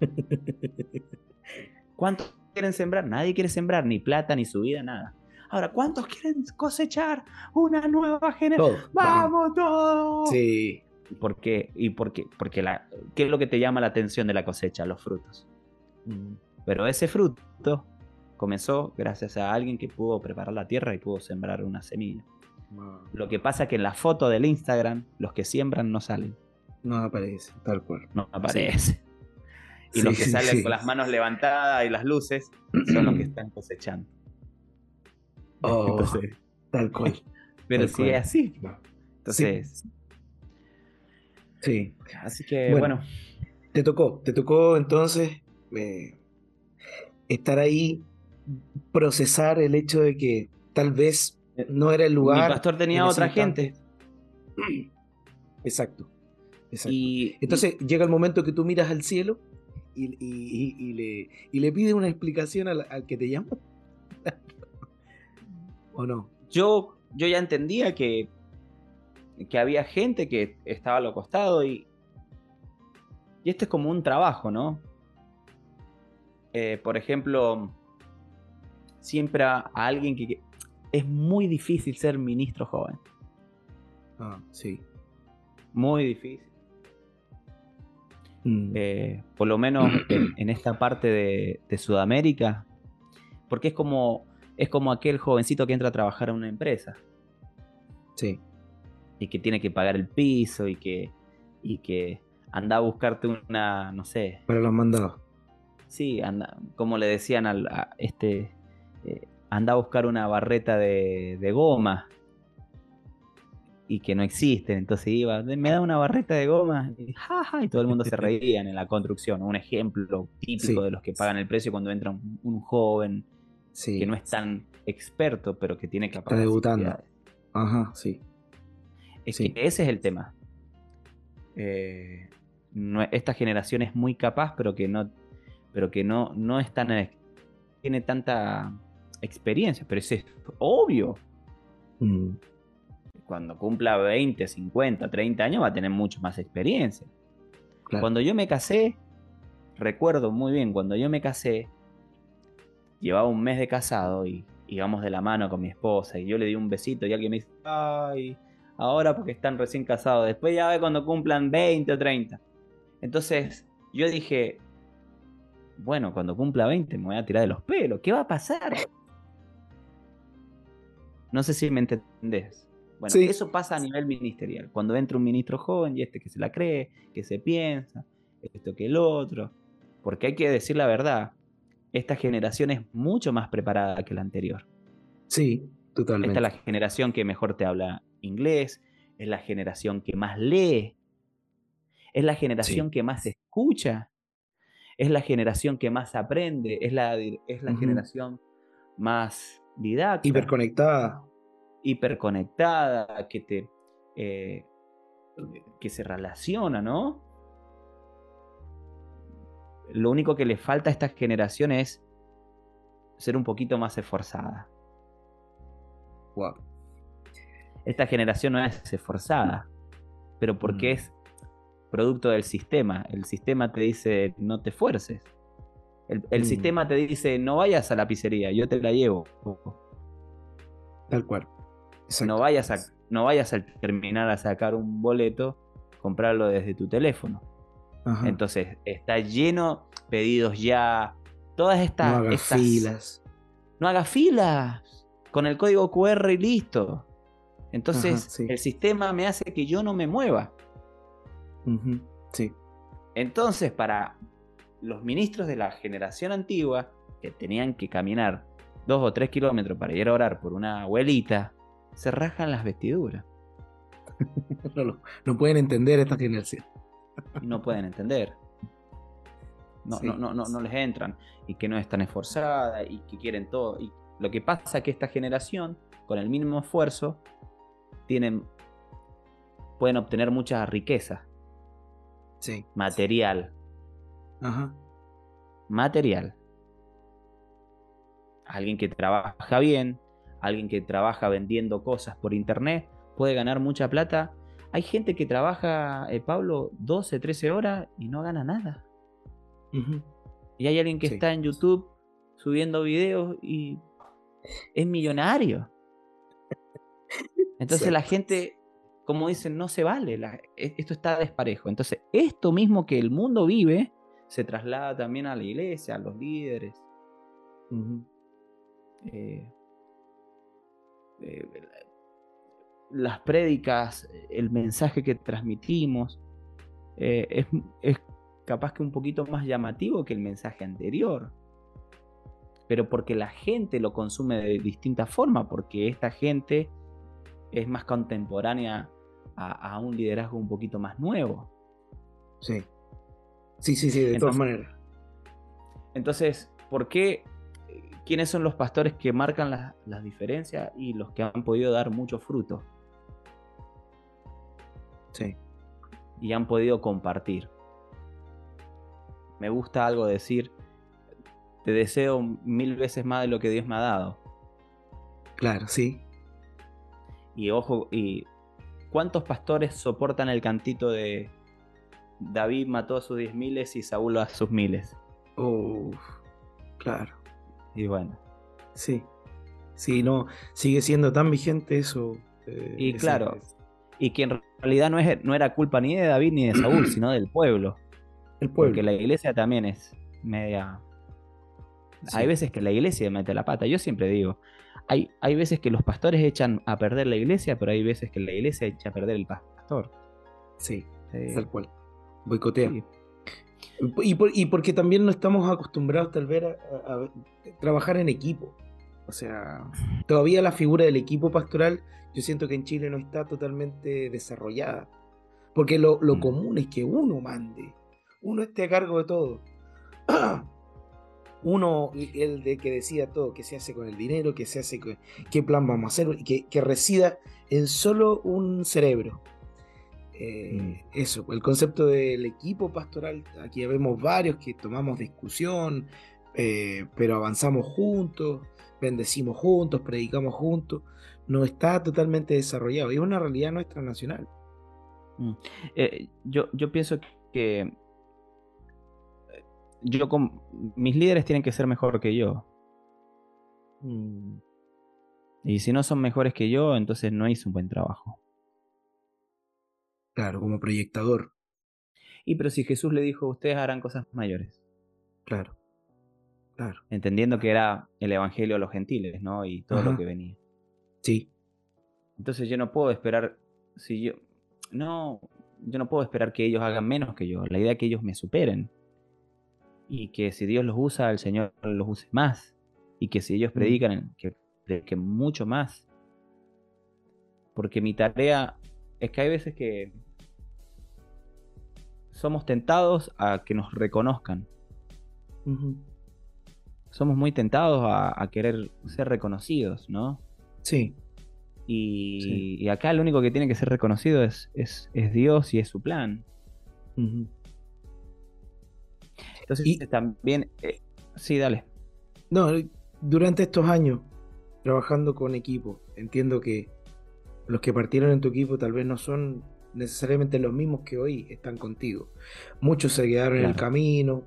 Speaker 1: ¿Cuántos quieren sembrar? Nadie quiere sembrar, ni plata, ni su vida, nada. Ahora, ¿cuántos quieren cosechar una nueva generación?
Speaker 2: ¡Vamos
Speaker 1: todos!
Speaker 2: Sí.
Speaker 1: ¿Por qué? ¿Y por qué? Porque la, ¿qué es lo que te llama la atención de la cosecha? Los frutos.
Speaker 2: Mm.
Speaker 1: Pero ese fruto comenzó gracias a alguien que pudo preparar la tierra y pudo sembrar una semilla. Lo que pasa es que en la foto del Instagram, los que siembran no salen,
Speaker 2: No aparece, tal cual.
Speaker 1: no aparece. Y
Speaker 2: Sí,
Speaker 1: los que
Speaker 2: sí,
Speaker 1: salen
Speaker 2: sí.
Speaker 1: con las manos levantadas y las luces son los que están cosechando.
Speaker 2: Oh,
Speaker 1: Entonces,
Speaker 2: tal cual.
Speaker 1: pero
Speaker 2: tal
Speaker 1: sigue
Speaker 2: cual.
Speaker 1: así. Entonces,
Speaker 2: Sí.
Speaker 1: así que
Speaker 2: Bueno.
Speaker 1: bueno,
Speaker 2: Te tocó, te tocó entonces eh, estar ahí, procesar el hecho de que tal vez no era el lugar.
Speaker 1: mi pastor tenía otra gente.
Speaker 2: Exacto. exacto.
Speaker 1: Y
Speaker 2: Entonces llega el momento que tú miras al cielo y, y- y- y le, y le pides una explicación al, al que te llamó. ¿O no?
Speaker 1: yo, yo ya entendía que, que había gente que estaba a lo costado y, y esto es como un trabajo, ¿no? Eh, por ejemplo, siempre a, a alguien que, que- es muy difícil ser ministro joven,
Speaker 2: Ah, sí.
Speaker 1: muy difícil.
Speaker 2: Mm,
Speaker 1: Eh, por lo menos en, en esta parte de, de Sudamérica, porque es como, es como aquel jovencito que entra a trabajar a una empresa.
Speaker 2: sí.
Speaker 1: y que tiene que pagar el piso y que, y que anda a buscarte una, no sé,
Speaker 2: Para los mandados.
Speaker 1: sí, anda, como le decían al, a este, eh, anda a buscar una barreta de, de goma y que no existen, entonces iba, me da una barreta de goma y, ja, ja, y todo el mundo se reían en la construcción, un ejemplo típico
Speaker 2: Sí.
Speaker 1: de los que pagan el precio cuando entra un, un joven
Speaker 2: Sí.
Speaker 1: que no es tan experto, pero que tiene que
Speaker 2: Está debutando. Ajá, sí.
Speaker 1: Es
Speaker 2: Sí.
Speaker 1: que ese es el tema. Eh, no- esta generación es muy capaz, pero que no, pero que no, no es tan, tiene tanta experiencia. Pero eso es obvio.
Speaker 2: Mm,
Speaker 1: Cuando cumpla 20, 50, 30 años va a tener mucho más experiencia.
Speaker 2: claro.
Speaker 1: Cuando yo me casé, recuerdo muy bien, cuando yo me casé, llevaba un mes de casado y íbamos de la mano con mi esposa y yo le di un besito y alguien me dice, ay, ahora porque están recién casados, después ya ve cuando cumplan 20 o 30. Entonces yo dije, bueno, cuando cumpla 20 me voy a tirar de los pelos, ¿qué va a pasar? No sé si me entendés. Bueno,
Speaker 2: Sí.
Speaker 1: eso pasa a nivel ministerial. Cuando entra un ministro joven y este que se la cree, que se piensa, esto que el otro. Porque hay que decir la verdad, esta generación es mucho más preparada que la anterior.
Speaker 2: Sí, totalmente.
Speaker 1: Esta es la generación que mejor te habla inglés, es la generación que más lee, es la generación que más escucha, es la generación que más aprende, es la, es la generación más didáctica,
Speaker 2: Hiperconectada.
Speaker 1: Hiperconectada, que te eh, que se relaciona, ¿no? lo único que le falta a esta generación es ser un poquito más esforzada.
Speaker 2: Wow.
Speaker 1: Esta generación no es esforzada, pero porque
Speaker 2: Mm.
Speaker 1: es producto del sistema. El sistema te dice no te esfuerces. El, el
Speaker 2: Mm.
Speaker 1: sistema te dice no vayas a la pizzería, yo te la llevo.
Speaker 2: Tal cual. Exacto.
Speaker 1: No vayas, a, no vayas al terminar a sacar un boleto, comprarlo desde tu teléfono.
Speaker 2: Ajá.
Speaker 1: Entonces, está lleno pedidos ya. Todas estas.
Speaker 2: no hagas
Speaker 1: estas-
Speaker 2: filas.
Speaker 1: No hagas filas. Con el código QR y listo. Entonces,
Speaker 2: Ajá, sí.
Speaker 1: el sistema me hace que yo no me mueva.
Speaker 2: Sí.
Speaker 1: Entonces, para los ministros de la generación antigua, que tenían que caminar dos o tres kilómetros para ir a orar por una abuelita, se rajan las vestiduras.
Speaker 2: No, no pueden entender esta generación.
Speaker 1: no pueden entender. No,
Speaker 2: Sí.
Speaker 1: no, no, no, no les entran. Y que no es tan esforzada y que quieren todo. Y lo que pasa es que esta generación, con el mínimo esfuerzo, tienen, pueden obtener mucha riqueza
Speaker 2: Sí.
Speaker 1: material.
Speaker 2: Ajá.
Speaker 1: Material. Alguien que trabaja bien, alguien que trabaja vendiendo cosas por internet, puede ganar mucha plata. Hay gente que trabaja, eh, Pablo, 12, 13 horas y no gana nada. Y hay alguien que
Speaker 2: Sí.
Speaker 1: está en YouTube subiendo videos y es millonario. Entonces
Speaker 2: Sí.
Speaker 1: la gente, como dicen, no se vale. la- e- esto está desparejo. Entonces, esto mismo que el mundo vive se traslada también a la iglesia, a los líderes. Eh, eh, las prédicas, el mensaje que transmitimos, eh, es, es capaz que un poquito más llamativo que el mensaje anterior. Pero porque la gente lo consume de distinta forma, porque esta gente es más contemporánea a, a un liderazgo un poquito más nuevo.
Speaker 2: Sí. Sí, sí, sí, de todas maneras.
Speaker 1: Entonces, ¿por qué? ¿Quiénes son los pastores que marcan las, las diferencias y los que han podido dar mucho fruto
Speaker 2: Sí.
Speaker 1: y han podido compartir? Me gusta algo decir, te deseo mil veces más de lo que Dios me ha dado.
Speaker 2: Claro, sí.
Speaker 1: Y ojo, y ¿cuántos pastores soportan el cantito de David mató a sus diez miles y Saúl a sus miles?
Speaker 2: Uf, claro.
Speaker 1: Y bueno,
Speaker 2: Sí. Sí, no, sigue siendo tan vigente eso. eh,
Speaker 1: Y claro. y que en realidad no, es, no era culpa ni de David ni de Saúl, sino del pueblo.
Speaker 2: el pueblo.
Speaker 1: Porque la iglesia también es media.
Speaker 2: Sí.
Speaker 1: Hay veces que la iglesia mete la pata. Yo siempre digo, hay, hay veces que los pastores echan a perder la iglesia, pero hay veces que la iglesia echa a perder el pastor.
Speaker 2: Sí,
Speaker 1: Eh,
Speaker 2: tal cual. Boicotea.
Speaker 1: sí.
Speaker 2: Y, por- y porque también no estamos acostumbrados tal vez a, a- a trabajar en equipo. O sea, todavía la figura del equipo pastoral yo siento que en Chile no está totalmente desarrollada. Porque lo, lo
Speaker 1: Mm.
Speaker 2: común es que uno mande, uno esté a cargo de todo. Uno, el de que decida todo, qué se hace con el dinero, qué se hace con qué plan vamos a hacer, que, que resida en solo un cerebro. Eh,
Speaker 1: Mm.
Speaker 2: Eso, el concepto del equipo pastoral, aquí vemos varios que tomamos discusión, eh, pero avanzamos juntos, bendecimos juntos, predicamos juntos, no está totalmente desarrollado, y es una realidad nuestra nacional.
Speaker 1: Eh, yo, yo pienso que eh, yo con mis líderes tienen que ser mejor que yo.
Speaker 2: Mm,
Speaker 1: Y si no son mejores que yo, entonces no hice un buen trabajo.
Speaker 2: Claro, como proyectador,
Speaker 1: Y pero si Jesús le dijo, ustedes harán cosas mayores.
Speaker 2: claro, claro,
Speaker 1: entendiendo que era el evangelio a los gentiles, ¿no? Y todo
Speaker 2: Ajá.
Speaker 1: lo que venía.
Speaker 2: sí,
Speaker 1: Entonces yo no puedo esperar, si yo, no, yo no puedo esperar que ellos hagan menos que yo. La idea es que ellos me superen. Y que si Dios los usa, el Señor los use más. Y que si ellos
Speaker 2: Mm.
Speaker 1: predican, que prediquen mucho más. Porque mi tarea es que hay veces que somos tentados a que nos reconozcan. Somos muy tentados a, a querer ser reconocidos, ¿no?
Speaker 2: sí,
Speaker 1: Y,
Speaker 2: Sí.
Speaker 1: y acá lo único que tiene que ser reconocido es, es, es Dios y es su plan. Entonces también... Eh, sí, dale.
Speaker 2: No, durante estos años, trabajando con equipo, entiendo que los que partieron en tu equipo tal vez no son necesariamente los mismos que hoy están contigo. Muchos se quedaron en el camino.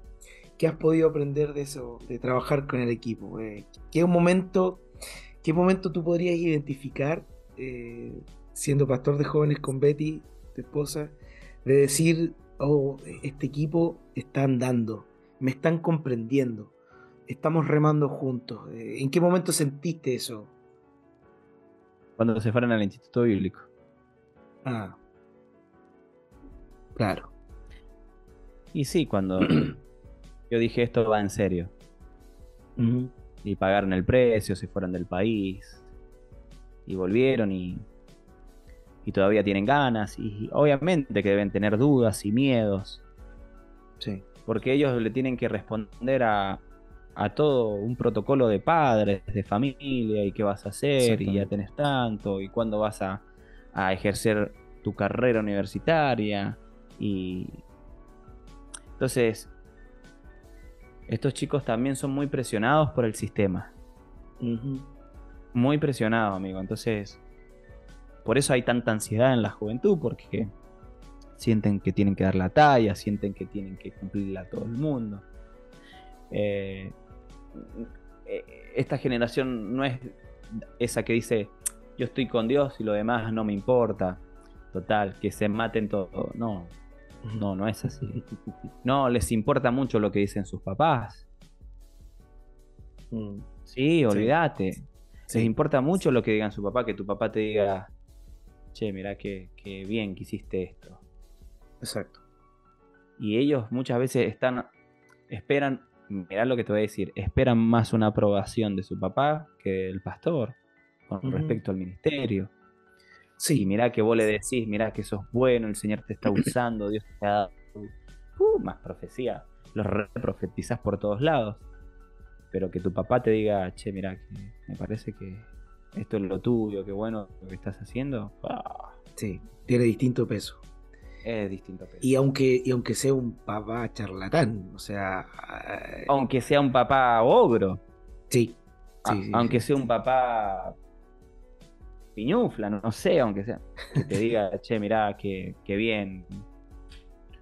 Speaker 2: ¿Qué has podido aprender de eso, de trabajar con el equipo? Eh, ¿Qué momento, qué momento tú podrías identificar, eh, siendo pastor de jóvenes con Betty, tu esposa, de decir, oh, este equipo está andando, me están comprendiendo, estamos remando juntos? Eh, ¿En qué momento sentiste eso?
Speaker 1: Cuando se fueron al Instituto Bíblico.
Speaker 2: Ah, Claro.
Speaker 1: Y sí, cuando yo dije esto va en serio. Y pagaron el precio, se fueron del país. Y volvieron y, y todavía tienen ganas. Y obviamente que deben tener dudas y miedos.
Speaker 2: Sí.
Speaker 1: Porque ellos le tienen que responder a, a todo un protocolo de padres, de familia, y qué vas a hacer, y ya tenés tanto, y cuándo vas a, a ejercer tu carrera universitaria, y entonces, estos chicos también son muy presionados por el sistema. Muy presionados, amigo. Entonces, por eso hay tanta ansiedad en la juventud, porque sienten que tienen que dar la talla, sienten que tienen que cumplirla a todo el mundo. Eh, esta generación no es esa que dice, yo estoy con Dios y lo demás no me importa. Total, que se maten todos. No, no, no es así. No, les importa mucho lo que dicen sus papás. Mm. Sí, olvídate. Les importa mucho lo que digan su papá, que tu papá te diga, che, mira que, bien que hiciste esto.
Speaker 2: Exacto.
Speaker 1: Y ellos muchas veces están, esperan, mirá lo que te voy a decir, esperan más una aprobación de su papá que del pastor con respecto al ministerio. Sí. Y mirá que vos le decís, mirá que sos bueno, el Señor te está usando, Dios te ha dado uh, más profecía. Los profetizás por todos lados. Pero que tu papá te diga, che, mirá, que me parece que esto es lo tuyo, qué bueno lo que estás haciendo.
Speaker 2: Ah. Sí, tiene distinto peso.
Speaker 1: Es distinto.
Speaker 2: Y aunque, y aunque sea un papá charlatán, o sea.
Speaker 1: Eh, aunque sea un papá ogro.
Speaker 2: Sí.
Speaker 1: aunque sea un papá piñufla, no, sé, aunque sea, que te diga, che, mirá, qué, bien.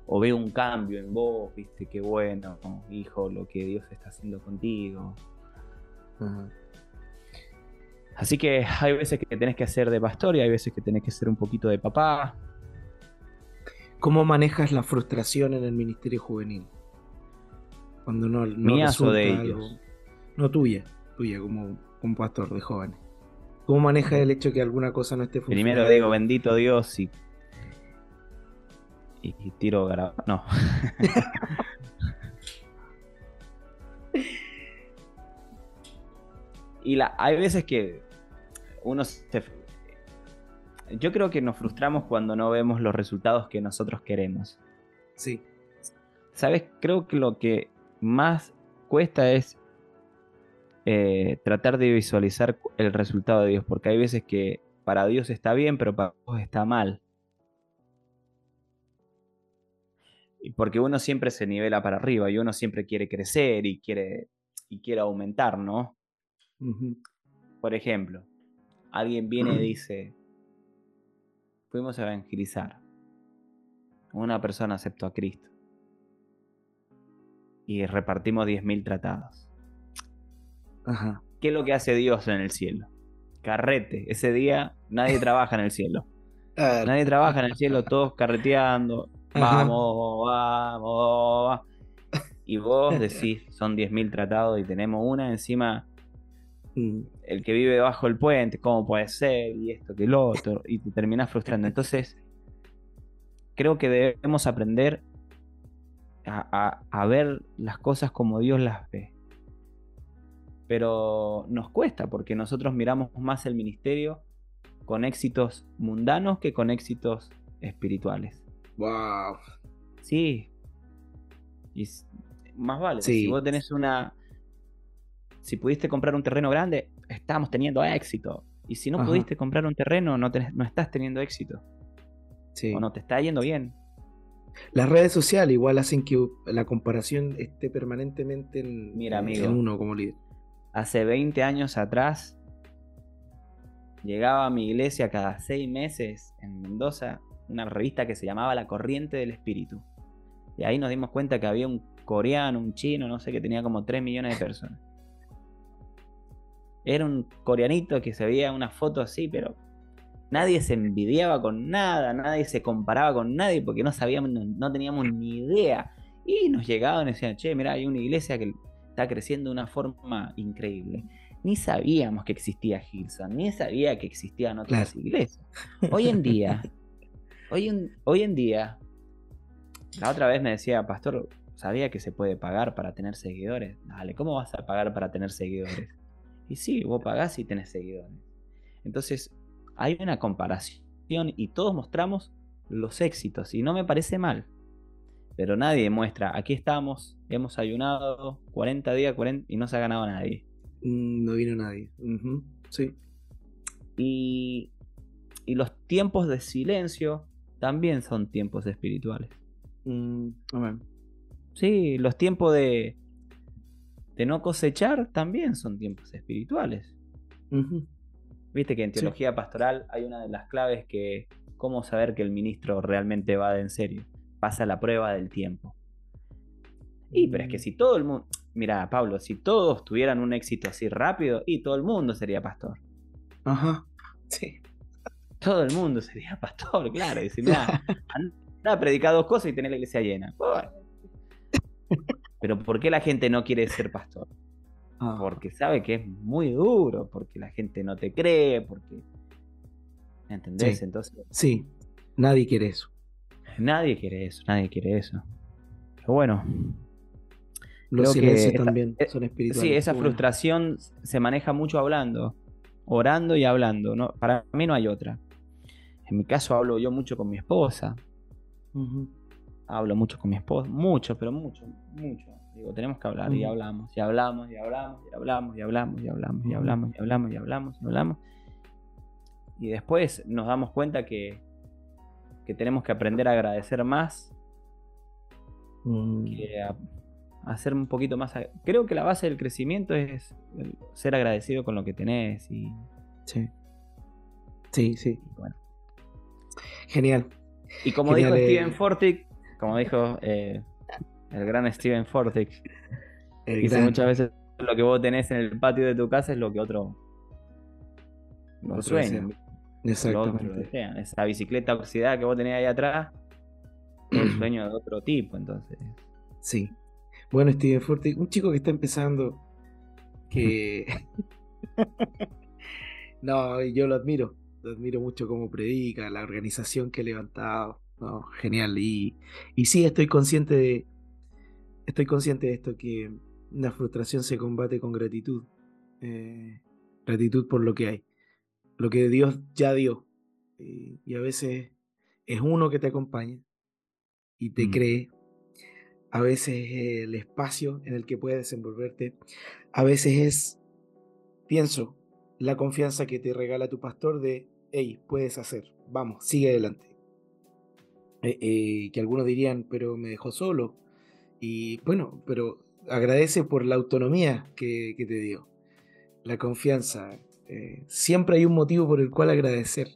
Speaker 1: O veo un cambio en vos, viste, qué bueno, hijo, lo que Dios está haciendo contigo. Así que hay veces que tenés que hacer de pastor y hay veces que tenés que ser un poquito de papá.
Speaker 2: ¿Cómo manejas la frustración en el ministerio juvenil? Cuando no, no
Speaker 1: o de ellos.
Speaker 2: No tuya, tuya como, como pastor de jóvenes. ¿Cómo maneja el hecho que alguna cosa no esté
Speaker 1: funcionando? Primero digo, bendito Dios y. Y, tiro grabado. No. y la, hay veces que uno se. Yo creo que nos frustramos cuando no vemos los resultados que nosotros queremos.
Speaker 2: Sí.
Speaker 1: ¿Sabes? Creo que lo que más cuesta es eh, tratar de visualizar el resultado de Dios, porque hay veces que para Dios está bien, pero para vos está mal. Porque uno siempre se nivela para arriba y uno siempre quiere crecer y quiere, y quiere aumentar, ¿no? Por ejemplo, alguien viene y dice, fuimos a evangelizar. Una persona aceptó a Cristo. Y repartimos 10.000 tratados. ¿Qué es lo que hace Dios en el cielo? Carrete. Ese día nadie trabaja en el cielo. Nadie trabaja en el cielo, todos carreteando. Vamos, vamos, Y vos decís, son 10.000 tratados y tenemos una encima. Mm. El que vive debajo del puente, ¿cómo puede ser? Y esto, que lo otro. Y te terminas frustrando. Entonces, creo que debemos aprender a ver las cosas como Dios las ve pero nos cuesta porque nosotros miramos más el ministerio con éxitos mundanos que con éxitos espirituales.
Speaker 2: Wow.
Speaker 1: Sí. Y más vale. Si vos tenés una. Si pudiste comprar un terreno grande, estamos teniendo éxito. Y si no pudiste comprar un terreno, no, no estás teniendo éxito. Sí. O no te está yendo bien.
Speaker 2: Las redes sociales igual hacen que la comparación esté permanentemente en,
Speaker 1: Mira, amigo,
Speaker 2: en uno como líder.
Speaker 1: Hace 20 años atrás, llegaba a mi iglesia cada seis meses en Mendoza una revista que se llamaba La Corriente del Espíritu. Y ahí nos dimos cuenta que había un coreano, un chino, no sé, que tenía como 3 millones de personas. Era un coreanito que se veía una foto así, pero nadie se envidiaba con nada, nadie se comparaba con nadie porque no sabíamos, no, teníamos ni idea. Y nos llegaban y decían, che, mira, hay una iglesia que está creciendo de una forma increíble. Ni sabíamos que existía Gilson, ni sabía que existían otras iglesias. Hoy en día, hoy en, hoy en día, la otra vez me decía, pastor, ¿sabía que se puede pagar para tener seguidores? Dale, ¿cómo vas a pagar para tener seguidores? Y sí, vos pagás y tenés seguidores. Entonces, hay una comparación y todos mostramos los éxitos y no me parece mal. Pero nadie muestra, aquí estamos, hemos ayunado 40 días 40, y no se ha ganado nadie.
Speaker 2: Mm, no vino nadie. Sí.
Speaker 1: Y, y, los tiempos de silencio también son tiempos espirituales.
Speaker 2: Mm,
Speaker 1: sí, los tiempos de, de no cosechar también son tiempos espirituales. Viste que en teología pastoral hay una de las claves que cómo saber que el ministro realmente va de en serio. Pasa la prueba del tiempo. Y pero es que mm. si todo el mundo, mira Pablo, si todos tuvieran un éxito así rápido, y todo el mundo sería pastor.
Speaker 2: Ajá. Sí.
Speaker 1: Todo el mundo sería pastor, claro. Y mira, anda a predicar dos cosas y tener la iglesia llena. Pero ¿por qué la gente no quiere ser pastor? Ah. Porque sabe que es muy duro, porque la gente no te cree, porque... ¿Me entendés?
Speaker 2: Sí.
Speaker 1: Entonces...
Speaker 2: Sí, nadie quiere eso.
Speaker 1: Nadie quiere eso, nadie quiere eso. Pero bueno.
Speaker 2: Los silencios también eh, son espirituales.
Speaker 1: Sí, esa frustración se maneja mucho hablando, orando y hablando. ¿no? Para mí no hay otra. En mi caso hablo yo mucho con mi esposa. Hablo mucho con mi esposa, mucho, pero mucho, mucho. Digo, tenemos que hablar y hablamos, y hablamos, y hablamos, y hablamos, y hablamos, y hablamos, y hablamos, y hablamos, y hablamos, y hablamos. Y después nos damos cuenta que, que tenemos que aprender a agradecer más, que a, hacer un poquito más. Creo que la base del crecimiento es ser agradecido con lo que tenés y.
Speaker 2: Sí. Sí, sí. Bueno. Genial.
Speaker 1: Y como dijo Steven Fortick, como dijo eh, el gran Steven Fortick. Dice muchas veces lo que vos tenés en el patio de tu casa es lo que otro lo sueña.
Speaker 2: Exactamente.
Speaker 1: Esa bicicleta oxidada que vos tenés ahí atrás es el sueño de otro tipo, entonces.
Speaker 2: Sí. Bueno, Steven Fortick, un chico que está empezando, que... no, yo lo admiro, lo admiro mucho como predica, la organización que ha levantado, no, genial. Y, y sí, estoy consciente de, estoy consciente de esto, que la frustración se combate con gratitud. Eh, gratitud por lo que hay. Lo que Dios ya dio. y a veces es uno que te acompaña y te mm. cree. A veces es el espacio en el que puedes desenvolverte. A veces es, pienso, la confianza que te regala tu pastor de, hey, puedes hacer, vamos, sigue adelante. Eh, eh, que algunos dirían, pero me dejó solo. Y bueno, pero agradece por la autonomía que, te dio, la confianza. Eh, siempre hay un motivo por el cual agradecer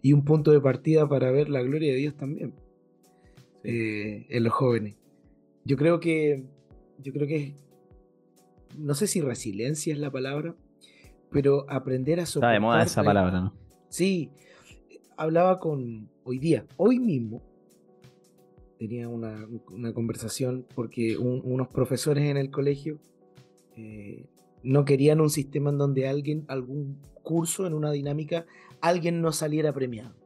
Speaker 2: y un punto de partida para ver la gloria de Dios también en los jóvenes. Yo creo que, yo creo que, no sé si resiliencia es la palabra, pero aprender a
Speaker 1: soportar. Está de moda esa palabra, ¿no?
Speaker 2: Sí, hablaba con hoy día, hoy mismo, tenía una, conversación porque unos profesores en el colegio eh, no querían un sistema en donde alguien, algún curso, en una dinámica, alguien no saliera premiado.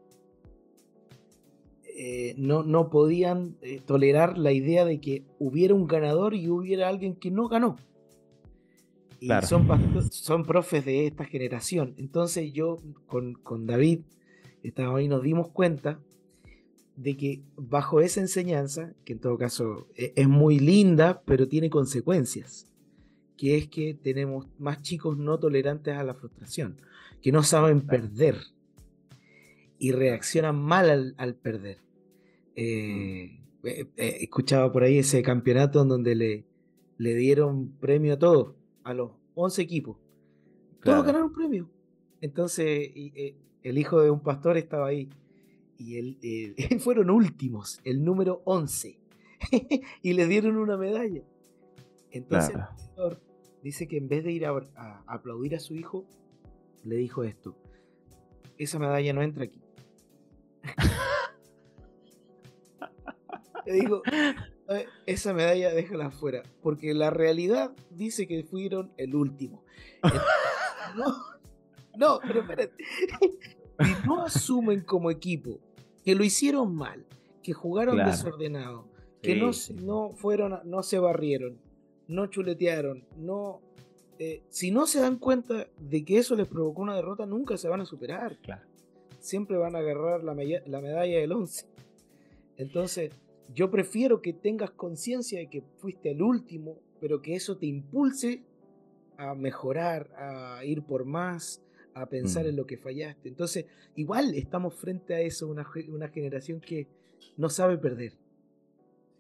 Speaker 2: Eh, no, no podían eh, tolerar la idea de que hubiera un ganador y hubiera alguien que no ganó. Y son, son profes de esta generación. Entonces yo con, con David, estaba ahí, nos dimos cuenta de que bajo esa enseñanza, que en todo caso e, es muy linda, pero tiene consecuencias, que es que tenemos más chicos no tolerantes a la frustración, que no saben perder y reaccionan mal al, perder. Eh, eh, eh, escuchaba por ahí ese campeonato en donde le, le dieron premio a todos, a los 11 equipos. Todos ganaron premio. Entonces, el hijo de un pastor estaba ahí. Y él, fueron últimos, el número 11. y le dieron una medalla. Entonces, el pastor dice que en vez de ir a aplaudir a su hijo, le dijo esto: Esa medalla no entra aquí. Le digo, esa medalla déjala afuera, porque la realidad dice que fueron el último. No, no, pero espérate. Y no asumen como equipo que lo hicieron mal, que jugaron desordenado, que no, no fueron, no se barrieron, no chuletearon, no. Eh, si no se dan cuenta de que eso les provocó una derrota, nunca se van a superar.
Speaker 1: Claro.
Speaker 2: Siempre van a agarrar la, la medalla del 11. Entonces, yo prefiero que tengas conciencia de que fuiste el último, pero que eso te impulse a mejorar, a ir por más, a pensar mm. en lo que fallaste. Entonces, igual estamos frente a eso, una, una generación que no sabe perder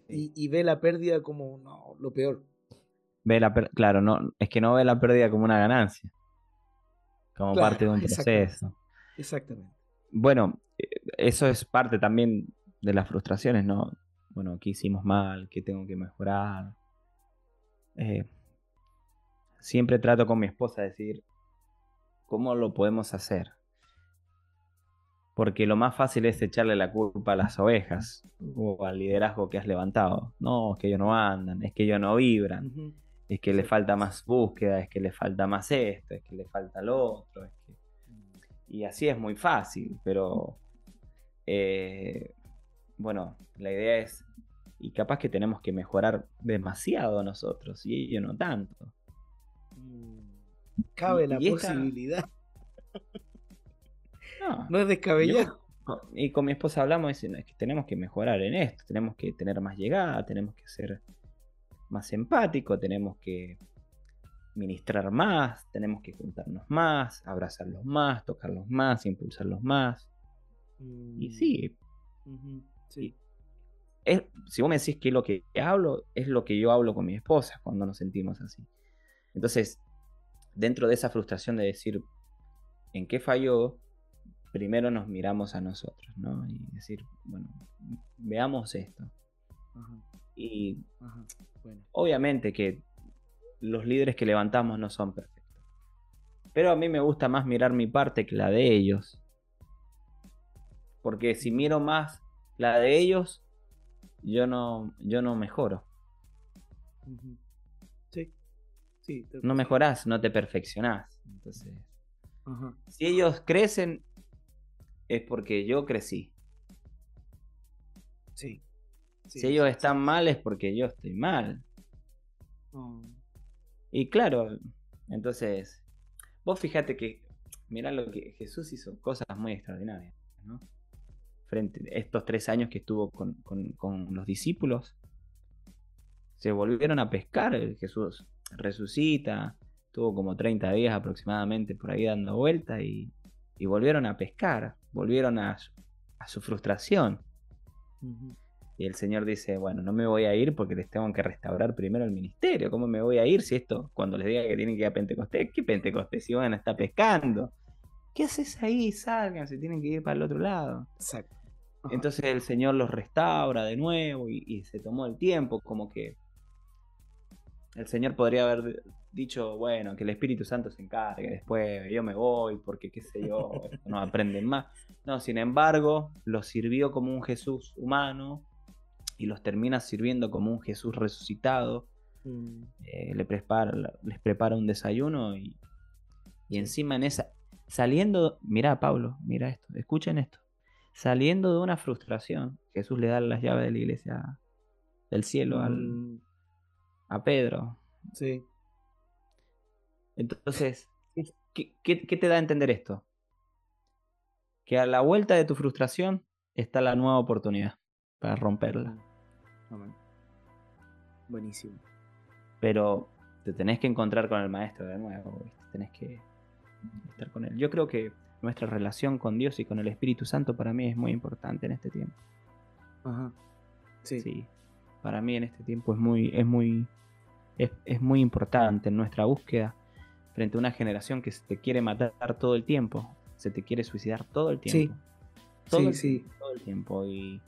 Speaker 2: y, ve la pérdida como no, lo peor.
Speaker 1: Ve la claro, no, es que no ve la pérdida como una ganancia, como parte de un proceso.
Speaker 2: Exactamente.
Speaker 1: Bueno, eh, eso es parte también de las frustraciones, ¿no? bueno, ¿qué hicimos mal? ¿Qué tengo que mejorar? Eh, siempre trato con mi esposa de decir, ¿cómo lo podemos hacer? Porque lo más fácil es echarle la culpa a las ovejas o al liderazgo que has levantado. No, es que ellos no andan, es que ellos no vibran, es que le falta más búsqueda, es que le falta más esto, es que le falta lo otro. Y así es muy fácil, pero eh, bueno, la idea es, y capaz que tenemos que mejorar demasiado nosotros, y ellos no tanto.
Speaker 2: Mm, cabe la posibilidad. No, es descabellado.
Speaker 1: y con mi esposa hablamos diciendo, es que tenemos que mejorar en esto, tenemos que tener más llegada, tenemos que ser más empático, tenemos que ministrar más, tenemos que juntarnos más, abrazarlos más, tocarlos más, impulsarlos más. Y mm. sí,
Speaker 2: Sí.
Speaker 1: Es, si vos me decís que es lo que hablo, es lo que yo hablo con mi esposa cuando nos sentimos así. Entonces, dentro de esa frustración de decir en qué falló, primero nos miramos a nosotros, ¿no? Y decir, bueno, veamos esto. Y obviamente que los líderes que levantamos no son perfectos. Pero a mí me gusta más mirar mi parte que la de ellos. Porque si miro más la de ellos, yo no, yo no mejoro.
Speaker 2: Sí. Sí
Speaker 1: no mejorás, no te perfeccionás. Entonces, si ellos crecen, es porque yo crecí.
Speaker 2: Sí.
Speaker 1: si ellos están mal, es porque yo estoy mal. Oh. Y claro, entonces, vos fíjate que, mirá lo que Jesús hizo, cosas muy extraordinarias, ¿no? frente estos tres años que estuvo con, los discípulos, se volvieron a pescar. Jesús resucita, tuvo como 30 días aproximadamente por ahí dando vuelta y, volvieron a pescar, volvieron a, su frustración. Y el Señor dice, bueno, no me voy a ir porque les tengo que restaurar primero el ministerio. ¿Cómo me voy a ir si esto, cuando les diga que tienen que ir a Pentecostés, ¿qué Pentecostés? Si van a estar pescando. ¿Qué haces ahí? Salgan, se tienen que ir para el otro lado.
Speaker 2: Exacto.
Speaker 1: Entonces el Señor los restaura de nuevo y, se tomó el tiempo, como que el Señor podría haber dicho, bueno, que el Espíritu Santo se encargue, después yo me voy porque qué sé yo, no aprenden más. No, sin embargo, los sirvió como un Jesús humano y los termina sirviendo como un Jesús resucitado. Mm. Eh, le prepara, les prepara un desayuno y, y encima en esa, saliendo, mira Pablo, mira esto, escuchen esto saliendo de una frustración, Jesús le da las llaves de la iglesia del cielo al, mm. A Pedro.
Speaker 2: Sí.
Speaker 1: Entonces, ¿qué, te da a entender esto? Que a la vuelta de tu frustración está la nueva oportunidad para romperla.
Speaker 2: Mm. Buenísimo.
Speaker 1: Pero te tenés que encontrar con el maestro de nuevo, tenés que estar con él. Yo creo que nuestra relación con Dios y con el Espíritu Santo para mí es muy importante en este tiempo. Sí. Para mí en este tiempo es muy, es muy, es, muy importante en nuestra búsqueda frente a una generación que se te quiere matar todo el tiempo, se te quiere suicidar todo el tiempo. Sí, todo, sí, el, todo el tiempo. Y,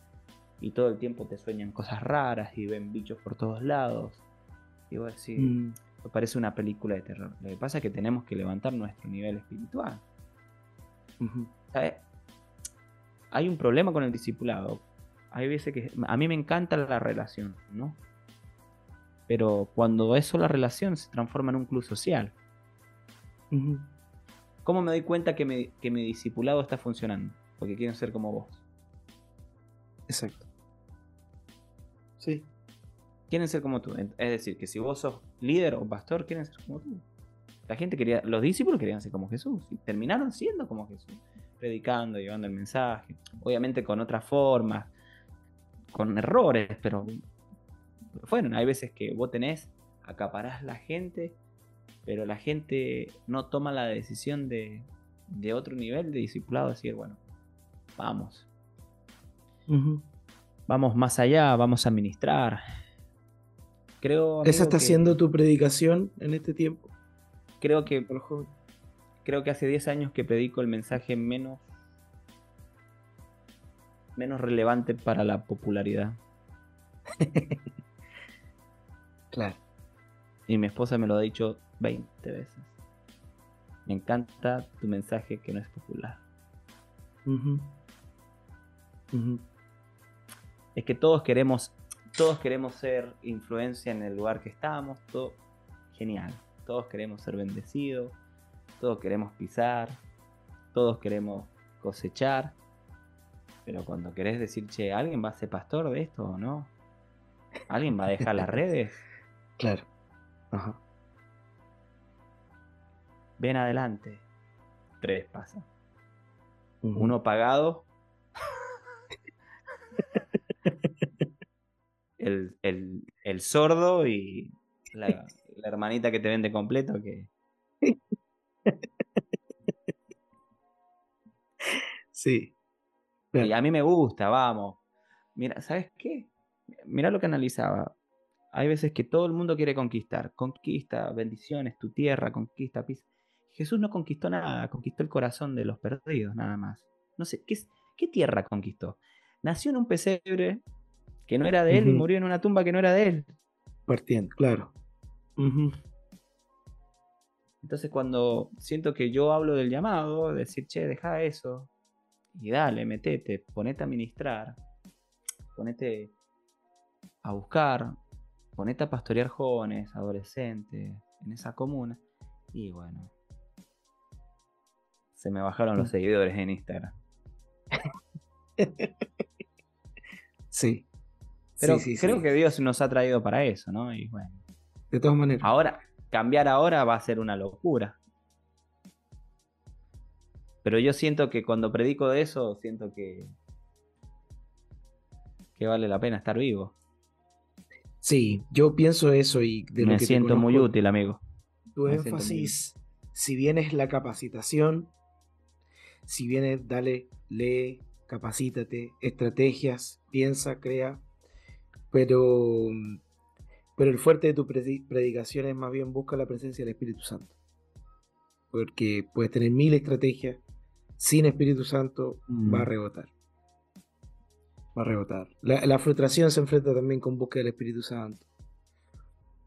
Speaker 1: y, todo el tiempo te sueñan cosas raras y ven bichos por todos lados. Y vos decís, mm. parece una película de terror. Lo que pasa es que tenemos que levantar nuestro nivel espiritual. ¿Sabes? Hay un problema con el discipulado. Hay veces que a mí me encanta la relación, ¿no? Pero cuando eso la relación se transforma en un club social. ¿Cómo me doy cuenta que, mi discipulado está funcionando? Porque quieren ser como vos.
Speaker 2: Exacto. Sí.
Speaker 1: Quieren ser como tú. Es decir, que si vos sos líder o pastor, quieren ser como tú. La gente quería, los discípulos querían ser como Jesús y terminaron siendo como Jesús, predicando, llevando el mensaje, obviamente con otras formas, con errores, pero fueron. Hay veces que vos tenés, acaparás la gente, pero la gente no toma la decisión de, de otro nivel de discipulado, decir, bueno, vamos. Vamos más allá, vamos a ministrar.
Speaker 2: Creo. ¿Esa está siendo tu predicación en este tiempo?
Speaker 1: Creo que. Creo que hace 10 años que predico el mensaje menos. Menos relevante para la popularidad.
Speaker 2: Claro.
Speaker 1: Y mi esposa me lo ha dicho 20 veces. Me encanta tu mensaje que no es popular. Es que todos queremos, todos queremos ser influencia en el lugar que estamos, todo genial. Todos queremos ser bendecidos, todos queremos pisar, todos queremos cosechar. Pero cuando querés decir, che, ¿alguien va a ser pastor de esto o no? ¿Alguien va a dejar las redes?
Speaker 2: Claro. Ajá.
Speaker 1: Ven adelante. Tres pasa. Uno pagado. el, el, sordo y la, hermanita que te vende completo que.
Speaker 2: Sí.
Speaker 1: Y a mí me gusta, vamos. Mira, ¿sabes qué? Mira lo que analizaba hay veces que todo el mundo quiere conquistar. Conquista bendiciones, tu tierra, conquista pis. Jesús no conquistó nada, conquistó el corazón de los perdidos, nada más. No sé, ¿qué, qué tierra conquistó? Nació en un pesebre que no era de él y murió en una tumba que no era de él.
Speaker 2: Partiendo, claro.
Speaker 1: Entonces cuando siento que yo hablo del llamado, decir, che, deja eso, y dale, metete, ponete a ministrar, ponete a buscar, ponete a pastorear jóvenes, adolescentes, en esa comuna. Y bueno, se me bajaron los mm. seguidores en Instagram.
Speaker 2: sí.
Speaker 1: Pero creo que Dios nos ha traído para eso, ¿no? Y bueno.
Speaker 2: De todas maneras.
Speaker 1: Ahora, cambiar ahora va a ser una locura. Pero yo siento que cuando predico de eso, siento que. que vale la pena estar vivo.
Speaker 2: Sí, yo pienso eso y
Speaker 1: de Me siento muy útil, amigo.
Speaker 2: Tu énfasis, si bien es la capacitación, si bien es dale, lee, capacítate, estrategias, piensa, crea, pero, pero el fuerte de tu predicación es más bien busca la presencia del Espíritu Santo. Porque puedes tener mil estrategias, sin Espíritu Santo va a mm. rebotar va a rebotar. La, frustración se enfrenta también con búsqueda del Espíritu Santo.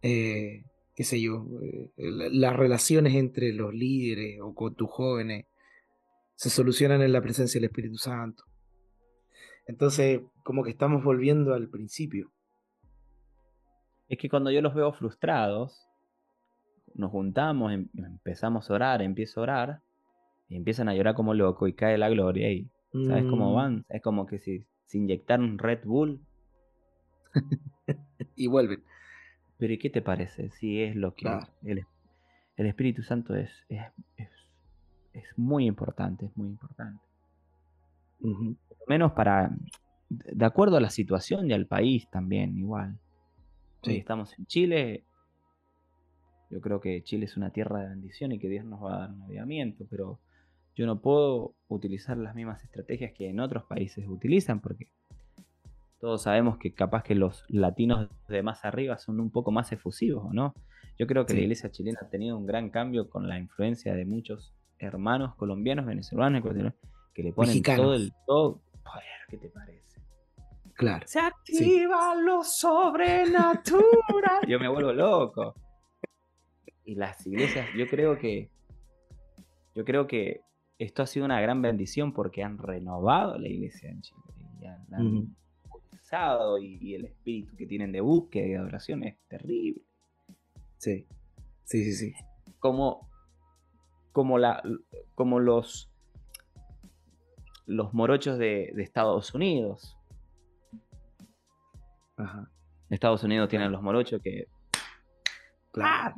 Speaker 2: Eh, qué sé yo, eh, las relaciones entre los líderes o con tus jóvenes se solucionan en la presencia del Espíritu Santo. Entonces, como que estamos volviendo al principio.
Speaker 1: Es que cuando yo los veo frustrados, nos juntamos, em, empezamos a orar, empiezo a orar, y empiezan a llorar como loco y cae la gloria y ¿sabes cómo mm. van? Es como que si se inyectaron Red Bull
Speaker 2: y vuelven.
Speaker 1: Pero ¿y qué te parece? Si es lo que el, Espíritu Santo es, es, es, muy importante, es muy importante. Menos para, de acuerdo a la situación y al país también, igual. Si estamos en Chile, yo creo que Chile es una tierra de bendición y que Dios nos va a dar un avivamiento, pero yo no puedo utilizar las mismas estrategias que en otros países utilizan porque todos sabemos que capaz que los latinos de más arriba son un poco más efusivos, ¿no? Yo creo que la iglesia chilena ha tenido un gran cambio con la influencia de muchos hermanos colombianos, venezolanos, que le ponen todo el todo. ¿qué te parece?
Speaker 2: Claro.
Speaker 1: Se activa lo sobrenatural. yo me vuelvo loco. Y las iglesias, yo creo que yo creo que esto ha sido una gran bendición porque han renovado la iglesia en Chile y han, y, el espíritu que tienen de búsqueda y de adoración es terrible.
Speaker 2: Sí, sí, sí, sí.
Speaker 1: Como, como, la, como los, los morochos de, Estados Unidos. Ajá. Estados Unidos tienen los morochos que.
Speaker 2: Claro.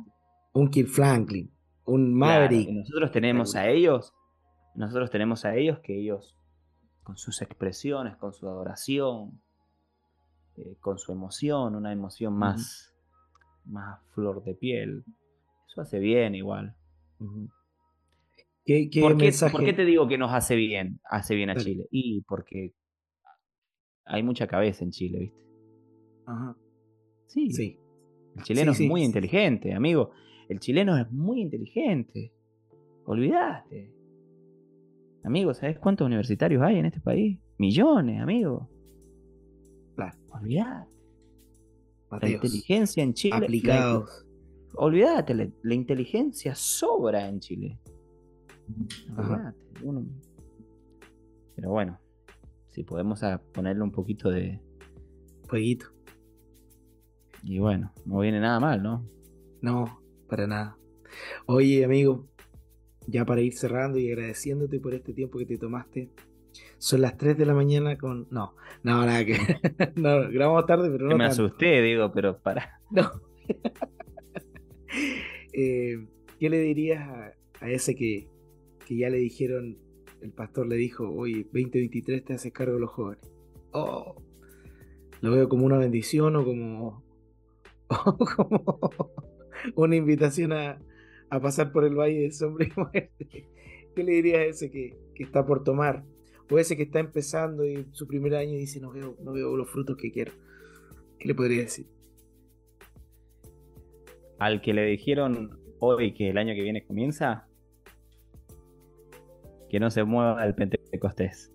Speaker 2: Un Kid Franklin, un Maverick.
Speaker 1: nosotros tenemos a ellos. Nosotros tenemos a ellos que ellos, con sus expresiones, con su adoración, eh, con su emoción, una emoción más, más flor de piel. Eso hace bien igual.
Speaker 2: ¿Qué,
Speaker 1: ¿Por, qué, te digo que nos hace bien? Hace bien a Chile. Y porque hay mucha cabeza en Chile, ¿viste?
Speaker 2: Ajá.
Speaker 1: Sí. sí. El chileno es muy inteligente, amigo. El chileno es muy inteligente. Olvidaste. Amigo, ¿sabes cuántos universitarios hay en este país? Millones, amigo. Olvídate. La inteligencia en Chile.
Speaker 2: Aplicados.
Speaker 1: olvídate, la, inteligencia sobra en Chile. pero bueno, si podemos ponerle un poquito de.
Speaker 2: Fueguito.
Speaker 1: Y bueno, no viene nada mal, ¿no?
Speaker 2: No, para nada. Oye, amigo, ya para ir cerrando y agradeciéndote por este tiempo que te tomaste son las 3 de la mañana con. No, no, nada que. no, grabamos tarde, pero no.
Speaker 1: me asusté, digo, pero para.
Speaker 2: No. Eh, ¿Qué le dirías a, ese que, que, ya le dijeron, el pastor le dijo, oye, 2023 te haces cargo de los jóvenes? Oh, lo veo como una bendición o como, o como una invitación a, a, pasar por el valle de sombra y muerte. ¿Qué le dirías a ese que, que está por tomar Puede ser que está empezando y su primer año dice no veo, no veo los frutos que quiero. ¿Qué le podría decir?
Speaker 1: Al que le dijeron hoy que el año que viene comienza, que no se mueva el Pentecostés.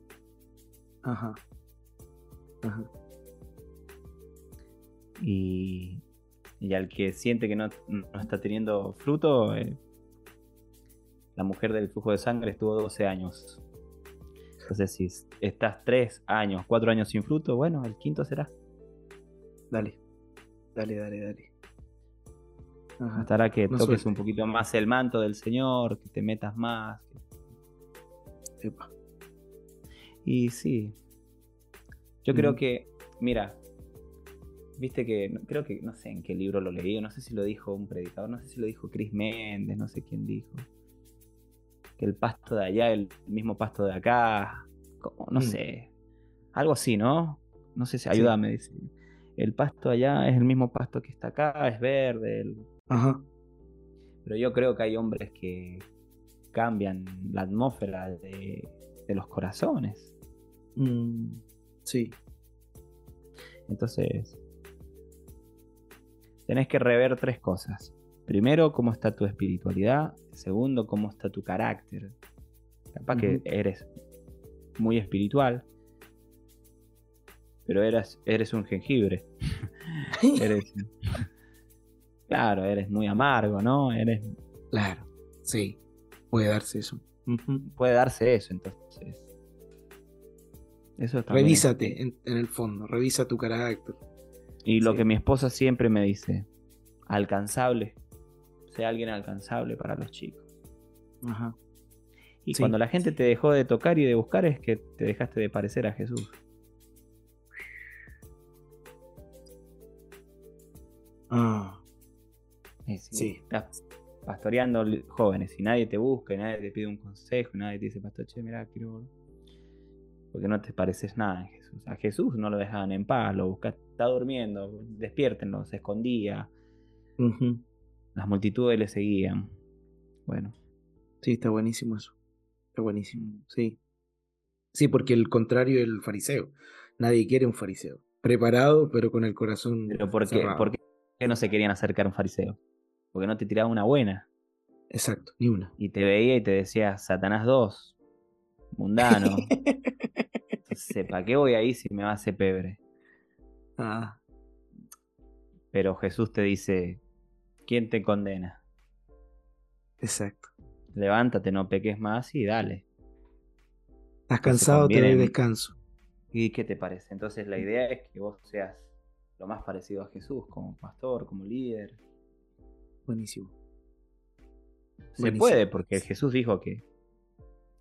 Speaker 2: Ajá. Ajá.
Speaker 1: Y, y al que siente que no, está teniendo fruto, eh, la mujer del flujo de sangre estuvo 12 años entonces, si estás tres años, cuatro años sin fruto, bueno, el quinto será.
Speaker 2: Dale, dale, dale, dale.
Speaker 1: Estará que toques un poquito más el manto del Señor, que te metas más. Y sí. Yo creo que, mira, viste que, creo que, no sé en qué libro lo leí, no sé si lo dijo un predicador, no sé si lo dijo Chris Méndez, no sé quién dijo que el pasto de allá es el mismo pasto de acá. no mm. sé. Algo así, ¿no? No sé si ayúdame. Dice. El pasto allá es el mismo pasto que está acá, es verde.
Speaker 2: Ajá.
Speaker 1: Pero yo creo que hay hombres que cambian la atmósfera de, los corazones.
Speaker 2: Mm, sí.
Speaker 1: Entonces, tenés que rever tres cosas. Primero, cómo está tu espiritualidad. Segundo, cómo está tu carácter. Capaz que eres muy espiritual, pero eres, eres un jengibre. eres, claro, eres muy amargo, ¿no? Eres.
Speaker 2: Claro, sí, puede darse eso.
Speaker 1: Puede darse eso, entonces.
Speaker 2: Eso Revísate en, el fondo, revisa tu carácter.
Speaker 1: Y lo que mi esposa siempre me dice, alcanzable sea alguien alcanzable para los chicos.
Speaker 2: Ajá.
Speaker 1: Y cuando la gente te dejó de tocar y de buscar es que te dejaste de parecer a Jesús.
Speaker 2: Ah.
Speaker 1: Sí, Estás pastoreando jóvenes y nadie te busca y nadie te pide un consejo y nadie te dice, pastor, che, mira, quiero... Porque no te pareces nada a Jesús. A Jesús no lo dejaban en paz, lo buscaste, está durmiendo, despiértenlo, se escondía. Las multitudes le seguían. Bueno.
Speaker 2: Sí, está buenísimo eso. Está buenísimo, sí. Sí, porque el contrario es el fariseo. Nadie quiere un fariseo. preparado, pero con el corazón.
Speaker 1: Pero ¿por qué, ¿por qué no se querían acercar a un fariseo? Porque no te tiraba una buena.
Speaker 2: Exacto, ni una.
Speaker 1: Y te veía y te decía, Satanás 2, mundano. Entonces, ¿para qué voy ahí si me va a hacer pebre?
Speaker 2: Ah.
Speaker 1: Pero Jesús te dice, ¿quién te condena?
Speaker 2: Exacto.
Speaker 1: Levántate, no peques más y dale.
Speaker 2: Estás cansado, te doy descanso.
Speaker 1: ¿Y qué te parece? Entonces la idea es que vos seas lo más parecido a Jesús, como pastor, como líder.
Speaker 2: Buenísimo.
Speaker 1: Se puede, porque Jesús dijo que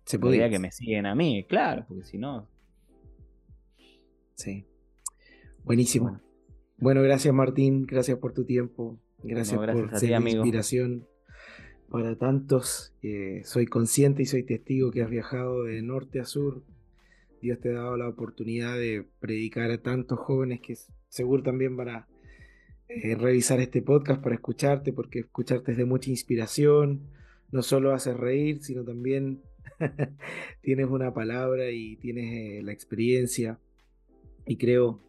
Speaker 2: se podía
Speaker 1: que me siguen a mí, claro, porque si no.
Speaker 2: Sí. Buenísimo. Bueno. gracias Martín, gracias por tu tiempo, gracias, por ser inspiración para tantos. soy consciente y soy testigo que has viajado de norte a sur. Dios te ha dado la oportunidad de predicar a tantos jóvenes que seguro también van a eh, revisar este podcast para escucharte, porque escucharte es de mucha inspiración. No solo haces reír, sino también tienes una palabra y tienes eh, la experiencia. Y creo,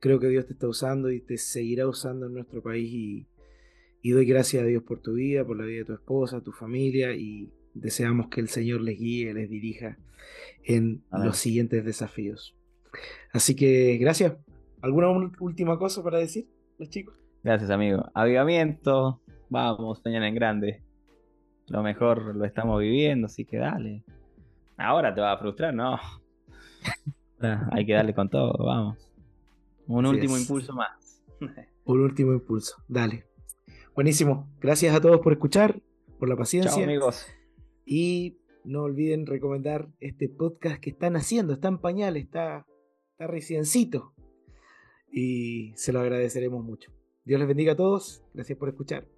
Speaker 2: creo que Dios te está usando y te seguirá usando en nuestro país y, y doy gracias a Dios por tu vida, por la vida de tu esposa, tu familia y deseamos que el Señor les guíe, les dirija en los siguientes desafíos. Así que gracias. ¿Alguna última cosa para decir, los chicos?
Speaker 1: Gracias, amigo. Avivamiento. Vamos, soñan en grande. Lo mejor lo estamos viviendo, así que dale. Ahora te va a frustrar, ¿no? Hay que darle con todo, vamos. Un último impulso más.
Speaker 2: Un último impulso, dale. Buenísimo. Gracias a todos por escuchar, por la paciencia. Chao,
Speaker 1: amigos.
Speaker 2: Y no olviden recomendar este podcast que están haciendo. Está en pañal, está, está reciencito. Y se lo agradeceremos mucho. Dios les bendiga a todos. Gracias por escuchar.